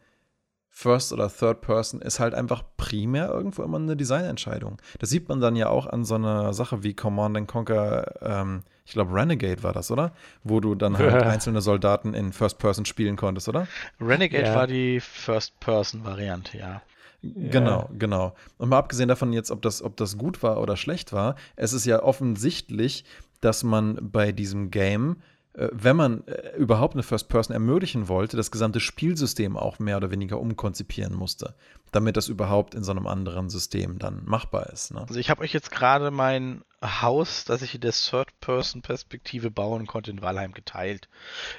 First oder Third Person ist halt einfach primär irgendwo immer eine Designentscheidung. Das sieht man dann ja auch an so einer Sache wie Command Conquer, ähm, ich glaube Renegade war das, oder? Wo du dann (laughs) halt einzelne Soldaten in First Person spielen konntest, oder? Renegade ja. war die First Person Variante, ja. Genau, ja. genau. Und mal abgesehen davon jetzt, ob das, ob das gut war oder schlecht war, es ist ja offensichtlich, dass man bei diesem Game äh, wenn man äh, überhaupt eine First Person ermöglichen wollte, das gesamte Spielsystem auch mehr oder weniger umkonzipieren musste, damit das überhaupt in so einem anderen System dann machbar ist. Ne? Also ich habe euch jetzt gerade mein Haus, das ich in der Third-Person-Perspektive bauen konnte, in Walheim geteilt.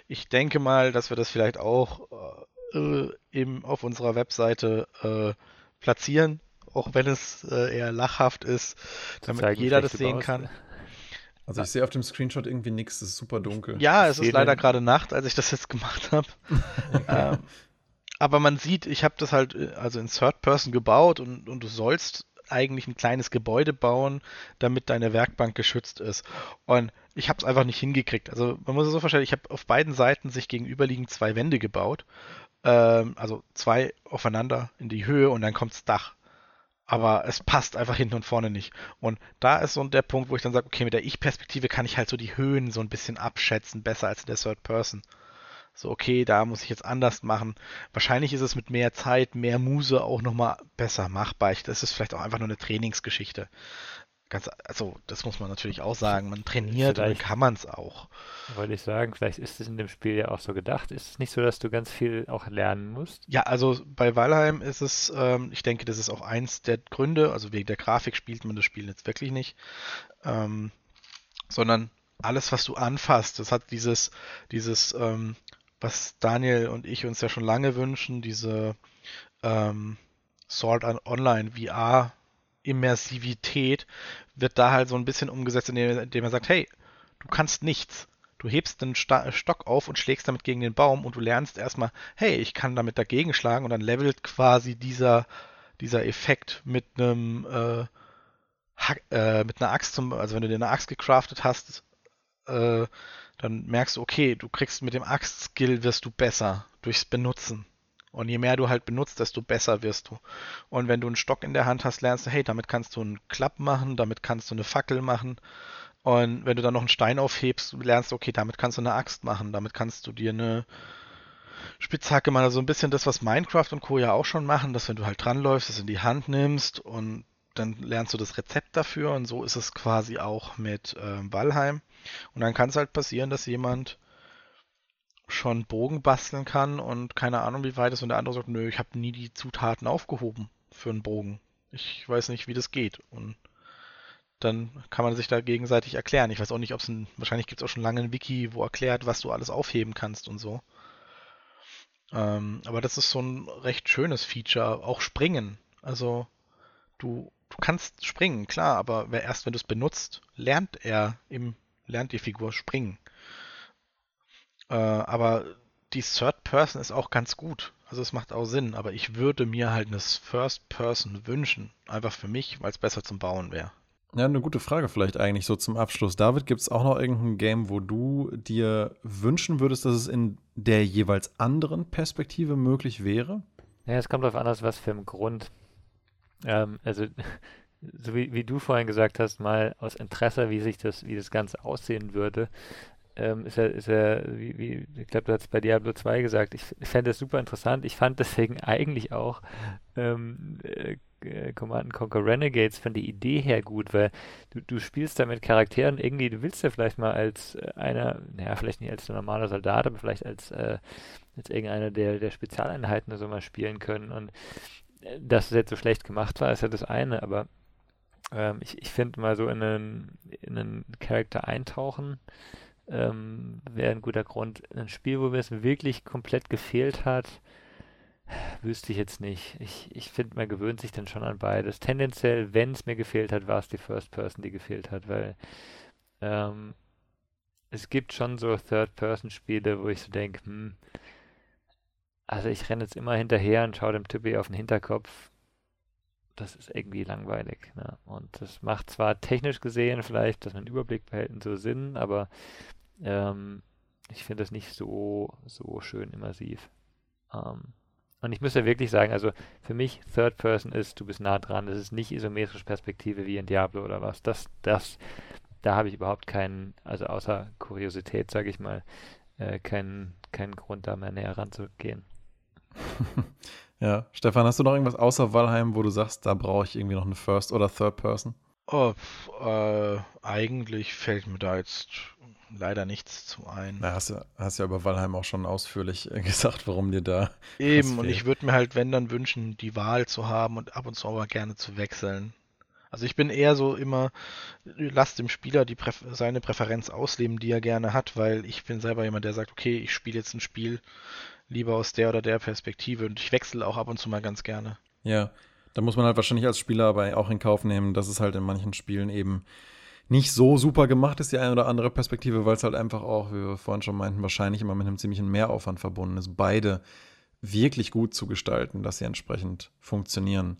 Ich denke mal, dass wir das vielleicht auch äh, im, auf unserer Webseite äh, platzieren, auch wenn es äh, eher lachhaft ist, damit jeder das sehen kann. Also ich sehe auf dem Screenshot irgendwie nichts, es ist super dunkel. Ja, es ist leider gerade Nacht, als ich das jetzt gemacht habe. (laughs) ähm, aber man sieht, ich habe das halt äh, also in Third Person gebaut und, und du sollst eigentlich ein kleines Gebäude bauen, damit deine Werkbank geschützt ist. Und ich habe es einfach nicht hingekriegt. Also man muss es so verstehen, ich habe auf beiden Seiten sich gegenüberliegend zwei Wände gebaut. Ähm, also zwei aufeinander in die Höhe und dann kommt das Dach aber es passt einfach hinten und vorne nicht. Und da ist so der Punkt, wo ich dann sage, okay, mit der Ich-Perspektive kann ich halt so die Höhen so ein bisschen abschätzen, besser als in der Third Person. So, okay, da muss ich jetzt anders machen. Wahrscheinlich ist es mit mehr Zeit, mehr Muse auch nochmal besser machbar. Das ist vielleicht auch einfach nur eine Trainingsgeschichte ganz, also das muss man natürlich auch sagen, man trainiert vielleicht, und dann kann man es auch. Wollte ich sagen, vielleicht ist es in dem Spiel ja auch so gedacht. Ist es nicht so, dass du ganz viel auch lernen musst? Ja, also bei Valheim ist es, ähm, ich denke, das ist auch eins der Gründe, also wegen der Grafik spielt man das Spiel jetzt wirklich nicht, ähm, sondern alles, was du anfasst, das hat dieses, dieses, ähm, was Daniel und ich uns ja schon lange wünschen, diese ähm, Sword Online VR Immersivität wird da halt so ein bisschen umgesetzt, indem, er sagt, hey, du kannst nichts. Du hebst den Stock auf und schlägst damit gegen den Baum und du lernst erstmal, hey, ich kann damit dagegen schlagen und dann levelt quasi dieser, dieser Effekt mit einem äh, äh, mit einer Axt zum, also wenn du dir eine Axt gecraftet hast, äh, dann merkst du, okay, du kriegst mit dem Axt-Skill wirst du besser durchs Benutzen. Und je mehr du halt benutzt, desto besser wirst du. Und wenn du einen Stock in der Hand hast, lernst du, hey, damit kannst du einen Klapp machen, damit kannst du eine Fackel machen. Und wenn du dann noch einen Stein aufhebst, lernst du, okay, damit kannst du eine Axt machen, damit kannst du dir eine Spitzhacke machen. Also ein bisschen das, was Minecraft und Co. ja auch schon machen, dass wenn du halt dranläufst, das in die Hand nimmst und dann lernst du das Rezept dafür. Und so ist es quasi auch mit äh, Valheim. Und dann kann es halt passieren, dass jemand schon Bogen basteln kann und keine Ahnung wie weit ist und der andere sagt, nö, ich habe nie die Zutaten aufgehoben für einen Bogen. Ich weiß nicht, wie das geht. Und dann kann man sich da gegenseitig erklären. Ich weiß auch nicht, ob es ein, wahrscheinlich gibt es auch schon lange ein Wiki, wo erklärt, was du alles aufheben kannst und so. Ähm, aber das ist so ein recht schönes Feature, auch Springen. Also du, du kannst springen, klar, aber erst wenn du es benutzt, lernt er im, lernt die Figur springen. Äh, aber die Third Person ist auch ganz gut. Also es macht auch Sinn, aber ich würde mir halt eine First Person wünschen. Einfach für mich, weil es besser zum Bauen wäre. Ja, eine gute Frage vielleicht eigentlich so zum Abschluss. David, gibt es auch noch irgendein Game, wo du dir wünschen würdest, dass es in der jeweils anderen Perspektive möglich wäre? Ja, es kommt darauf an, aus was für einem Grund. Ähm, also, (laughs) so wie, wie, du vorhin gesagt hast, mal aus Interesse, wie sich das, wie das Ganze aussehen würde, ähm, ist er, ist er, wie, wie ich glaube, du hast bei Diablo 2 gesagt, ich, ich fände das super interessant. Ich fand deswegen (laughs) eigentlich auch ähm, äh, äh, Command Conquer Renegades von der Idee her gut, weil du, du spielst da mit Charakteren irgendwie, du willst ja vielleicht mal als äh, einer, naja, vielleicht nicht als der normale Soldat, aber vielleicht als, äh, als irgendeiner der, der Spezialeinheiten so mal spielen können. Und äh, dass es jetzt so schlecht gemacht war, ist ja das eine, aber ähm, ich, ich finde mal so in einen, in einen Charakter eintauchen, ähm, wäre ein guter Grund. Ein Spiel, wo mir es wirklich komplett gefehlt hat, Wüsste ich jetzt nicht. Ich, ich finde, man gewöhnt sich dann schon an beides. Tendenziell, wenn es mir gefehlt hat, war es die First Person, die gefehlt hat, weil ähm, es gibt schon so Third-Person-Spiele, wo ich so denke, hm, also ich renne jetzt immer hinterher und schaue dem Typ auf den Hinterkopf. Das ist irgendwie langweilig. Ne? Und das macht zwar technisch gesehen vielleicht, dass man einen Überblick behält und so Sinn, aber ähm, ich finde das nicht so, so schön immersiv. Ähm, und ich muss ja wirklich sagen, also für mich Third Person ist, du bist nah dran. Das ist nicht isometrische Perspektive wie in Diablo oder was. Das, das, da habe ich überhaupt keinen, also außer Kuriosität, sage ich mal, äh, keinen, keinen Grund, da mehr näher ranzugehen. (laughs) ja, Stefan, hast du noch irgendwas außer Valheim, wo du sagst, da brauche ich irgendwie noch eine First oder Third Person? Oh, äh, eigentlich fällt mir da jetzt leider nichts zu ein. Na, hast, du, hast ja über Valheim auch schon ausführlich (laughs) gesagt, warum dir da. Eben, und ich würde mir halt, wenn dann wünschen, die Wahl zu haben und ab und zu aber gerne zu wechseln. Also ich bin eher so immer, lass dem Spieler die Präf seine Präferenz ausleben, die er gerne hat, weil ich bin selber jemand, der sagt, okay, ich spiele jetzt ein Spiel lieber aus der oder der Perspektive und ich wechsle auch ab und zu mal ganz gerne. Ja, da muss man halt wahrscheinlich als Spieler aber auch in Kauf nehmen, dass es halt in manchen Spielen eben nicht so super gemacht ist, die eine oder andere Perspektive, weil es halt einfach auch, wie wir vorhin schon meinten, wahrscheinlich immer mit einem ziemlichen Mehraufwand verbunden ist, beide wirklich gut zu gestalten, dass sie entsprechend funktionieren.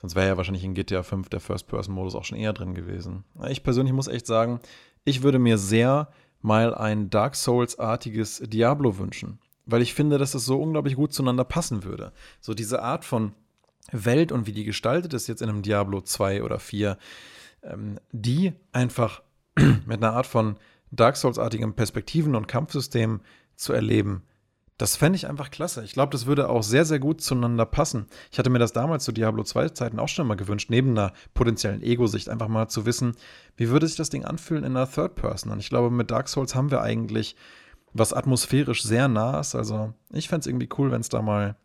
Sonst wäre ja wahrscheinlich in GTA 5 der First-Person-Modus auch schon eher drin gewesen. Ich persönlich muss echt sagen, ich würde mir sehr mal ein Dark Souls-artiges Diablo wünschen, weil ich finde, dass es so unglaublich gut zueinander passen würde. So diese Art von Welt und wie die gestaltet ist jetzt in einem Diablo 2 oder 4, ähm, die einfach (clears throat) mit einer Art von Dark Souls-artigem Perspektiven- und Kampfsystem zu erleben, das fände ich einfach klasse. Ich glaube, das würde auch sehr, sehr gut zueinander passen. Ich hatte mir das damals zu Diablo 2 Zeiten auch schon mal gewünscht, neben einer potenziellen Ego-Sicht einfach mal zu wissen, wie würde sich das Ding anfühlen in einer Third Person. Und ich glaube, mit Dark Souls haben wir eigentlich was atmosphärisch sehr nah ist. Also ich fände es irgendwie cool, wenn es da mal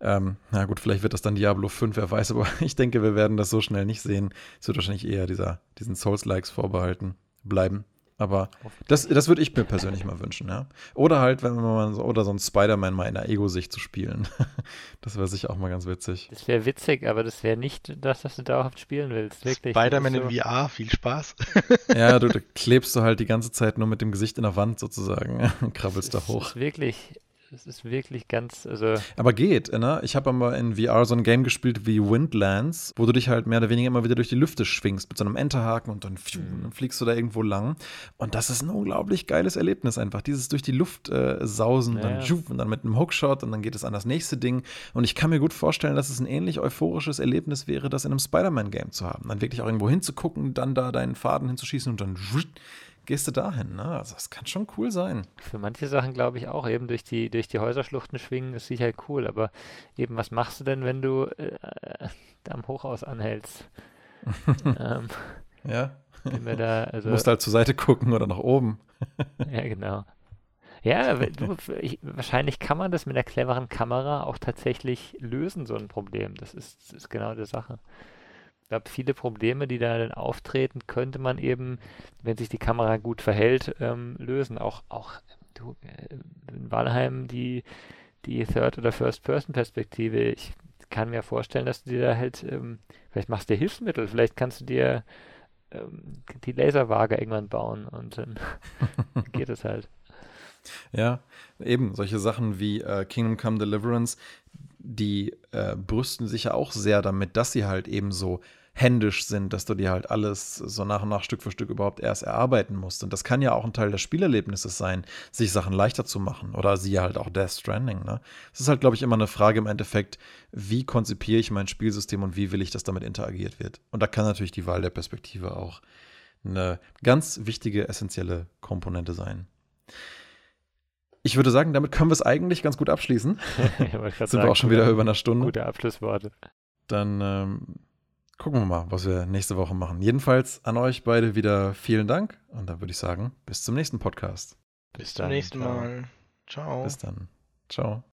ähm, na gut, vielleicht wird das dann Diablo 5, wer weiß, aber (laughs) ich denke, wir werden das so schnell nicht sehen. Es wird wahrscheinlich eher dieser, diesen Souls-Likes vorbehalten bleiben. Aber das, das würde ich mir persönlich mal wünschen, ja. Oder halt, wenn man so, oder so ein Spider-Man mal in der Ego-Sicht zu spielen. (laughs) das wäre sicher auch mal ganz witzig. Das wäre witzig, aber das wäre nicht das, was du dauerhaft spielen willst. Wirklich. Spider-Man so. in VR, viel Spaß. (laughs) ja, du, du, klebst du halt die ganze Zeit nur mit dem Gesicht in der Wand sozusagen und krabbelst da hoch. Das ist wirklich das ist wirklich ganz, also. Aber geht, ne? Ich habe mal in VR so ein Game gespielt wie Windlands, wo du dich halt mehr oder weniger immer wieder durch die Lüfte schwingst mit so einem Enterhaken und dann, pfiuh, mhm. dann fliegst du da irgendwo lang. Und das ist ein unglaublich geiles Erlebnis einfach. Dieses durch die Luft äh, sausen, ja, dann, pfiuh, und dann mit einem Hookshot und dann geht es an das nächste Ding. Und ich kann mir gut vorstellen, dass es ein ähnlich euphorisches Erlebnis wäre, das in einem Spider-Man-Game zu haben. Dann wirklich auch irgendwo hinzugucken, dann da deinen Faden hinzuschießen und dann gehst du dahin. Ne? Also das kann schon cool sein. Für manche Sachen glaube ich auch, eben durch die, durch die Häuserschluchten schwingen ist sicher cool, aber eben, was machst du denn, wenn du äh, (laughs) da am Hochhaus anhältst? (laughs) ähm, ja. Da, also, du musst halt zur Seite gucken oder nach oben. (laughs) ja, genau. Ja, du, ich, wahrscheinlich kann man das mit einer cleveren Kamera auch tatsächlich lösen, so ein Problem. Das ist, das ist genau die Sache glaube, viele Probleme, die da dann auftreten, könnte man eben, wenn sich die Kamera gut verhält, ähm, lösen. Auch, auch du, äh, in Walheim die, die Third- oder First-Person-Perspektive. Ich kann mir vorstellen, dass du dir da halt, ähm, vielleicht machst du dir Hilfsmittel, vielleicht kannst du dir ähm, die Laserwaage irgendwann bauen und dann (laughs) geht es halt. Ja, eben solche Sachen wie äh, Kingdom Come Deliverance, die äh, brüsten sich ja auch sehr damit, dass sie halt eben so händisch sind, dass du dir halt alles so nach und nach Stück für Stück überhaupt erst erarbeiten musst. Und das kann ja auch ein Teil des Spielerlebnisses sein, sich Sachen leichter zu machen. Oder siehe halt auch Death Stranding. Ne? Es ist halt, glaube ich, immer eine Frage im Endeffekt, wie konzipiere ich mein Spielsystem und wie will ich, dass damit interagiert wird. Und da kann natürlich die Wahl der Perspektive auch eine ganz wichtige, essentielle Komponente sein. Ich würde sagen, damit können wir es eigentlich ganz gut abschließen. (laughs) Sind sagen, wir auch schon wieder über eine Stunde. Gute Abschlussworte. Dann ähm, gucken wir mal, was wir nächste Woche machen. Jedenfalls an euch beide wieder vielen Dank und dann würde ich sagen, bis zum nächsten Podcast. Bis, bis zum nächsten. Mal. Ciao. Bis dann. Ciao.